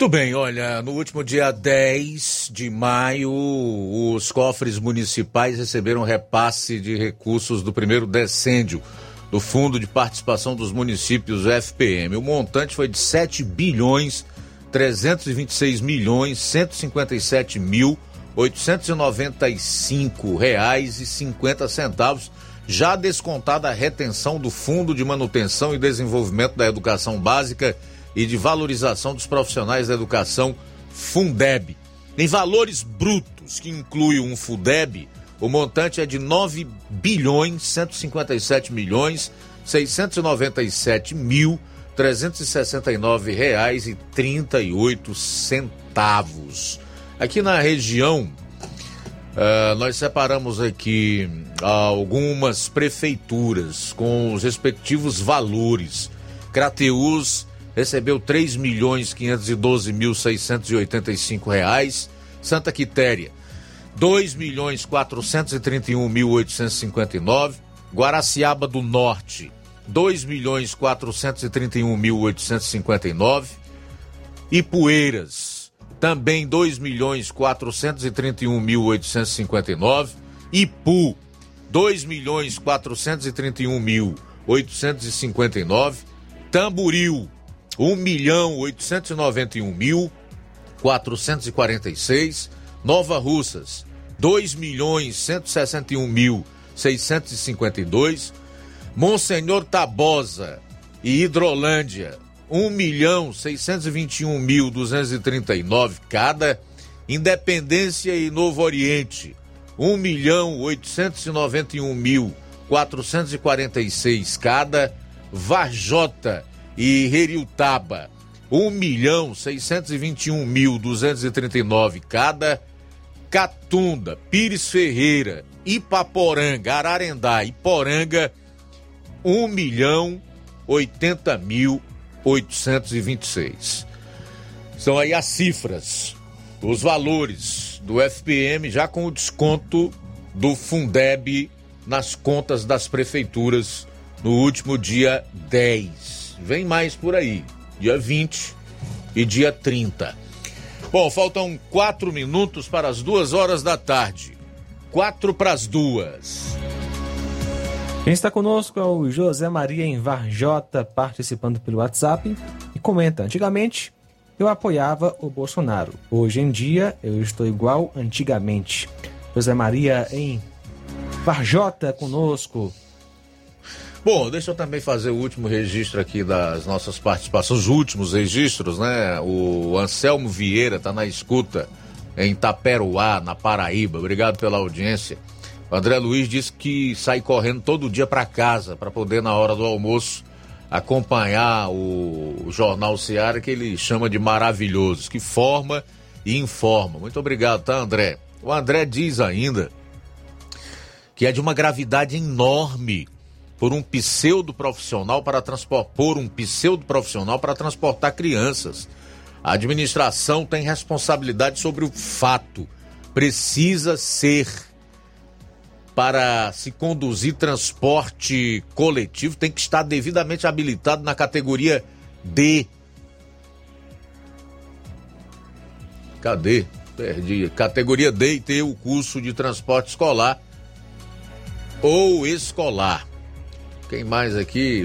Muito bem, olha, no último dia 10 de maio, os cofres municipais receberam repasse de recursos do primeiro decêndio do Fundo de Participação dos Municípios FPM. O montante foi de 7 bilhões 326 milhões 157 mil 895 reais e 50 centavos, já descontada a retenção do Fundo de Manutenção e Desenvolvimento da Educação Básica e de Valorização dos Profissionais da Educação, Fundeb. Em valores brutos, que inclui um Fundeb, o montante é de 9 bilhões 157 milhões 697 mil 369 reais e 38 centavos. Aqui na região, uh, nós separamos aqui algumas prefeituras com os respectivos valores. Crateus recebeu 3 milhões 512 mil 685 reais. Santa Quitéria 2 milhões 431 mil 859. Guaraciaba do Norte, 2 milhões 431 mil 859. Ipueiras, também 2 milhões 431.859. Ipu, 2 milhões 431.859. Tamburil, 1 milhão 891 mil 446. Nova Russas, 2 milhões 161 mil 652. Monsenhor Tabosa e Hidrolândia, 1 milhão 621 mil 239 cada. Independência e Novo Oriente, 1 milhão 891 mil 446 cada. Varjota e Heriutaba, 1 milhão 621 mil 239 cada. Catunda, Pires Ferreira, Ipaporanga, Ararendá e Poranga, 1 milhão 80 mil 826. São aí as cifras, os valores do FPM já com o desconto do Fundeb nas contas das prefeituras no último dia 10. Vem mais por aí, dia 20 e dia 30. Bom, faltam quatro minutos para as duas horas da tarde. Quatro para as duas. Quem está conosco é o José Maria em Varjota, participando pelo WhatsApp e comenta: Antigamente eu apoiava o Bolsonaro. Hoje em dia eu estou igual antigamente. José Maria em Varjota conosco. Bom, deixa eu também fazer o último registro aqui das nossas participações, os últimos registros, né? O Anselmo Vieira está na escuta em Taperuá, na Paraíba. Obrigado pela audiência. O André Luiz disse que sai correndo todo dia para casa para poder, na hora do almoço, acompanhar o, Jornal Seara, que ele chama de maravilhoso, que forma e informa. Muito obrigado, tá, André? O André diz ainda que é de uma gravidade enorme por um pseudo profissional para transportar por um pseudo profissional para transportar crianças. A administração tem responsabilidade sobre o fato. Precisa ser para se conduzir transporte coletivo tem que estar devidamente habilitado na categoria D. Cadê? Perdi. Categoria D e ter o curso de transporte escolar ou escolar. Quem mais aqui?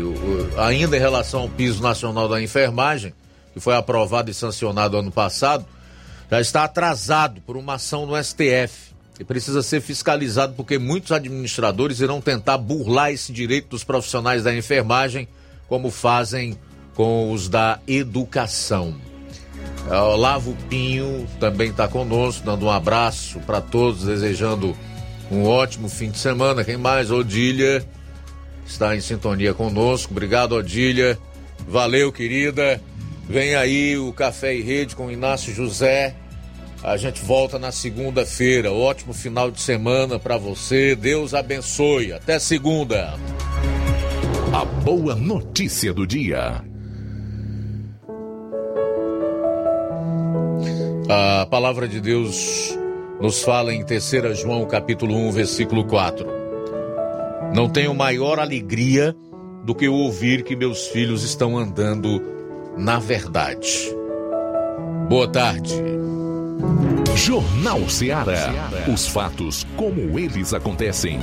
Ainda em relação ao piso nacional da enfermagem, que foi aprovado e sancionado ano passado, já está atrasado por uma ação no STF e precisa ser fiscalizado porque muitos administradores irão tentar burlar esse direito dos profissionais da enfermagem, como fazem com os da educação. É, Olavo Pinho também está conosco, dando um abraço para todos, desejando um ótimo fim de semana. Quem mais? Odília está em sintonia conosco. Obrigado, Odília. Valeu, querida. Vem aí o Café e Rede com Inácio José. A gente volta na segunda-feira. Ótimo final de semana para você. Deus abençoe. Até segunda. A boa notícia do dia. A palavra de Deus nos fala em 3 João capítulo 1, versículo 4. Não tenho maior alegria do que ouvir que meus filhos estão andando na verdade. Boa tarde. Jornal Ceará. Os fatos como eles acontecem.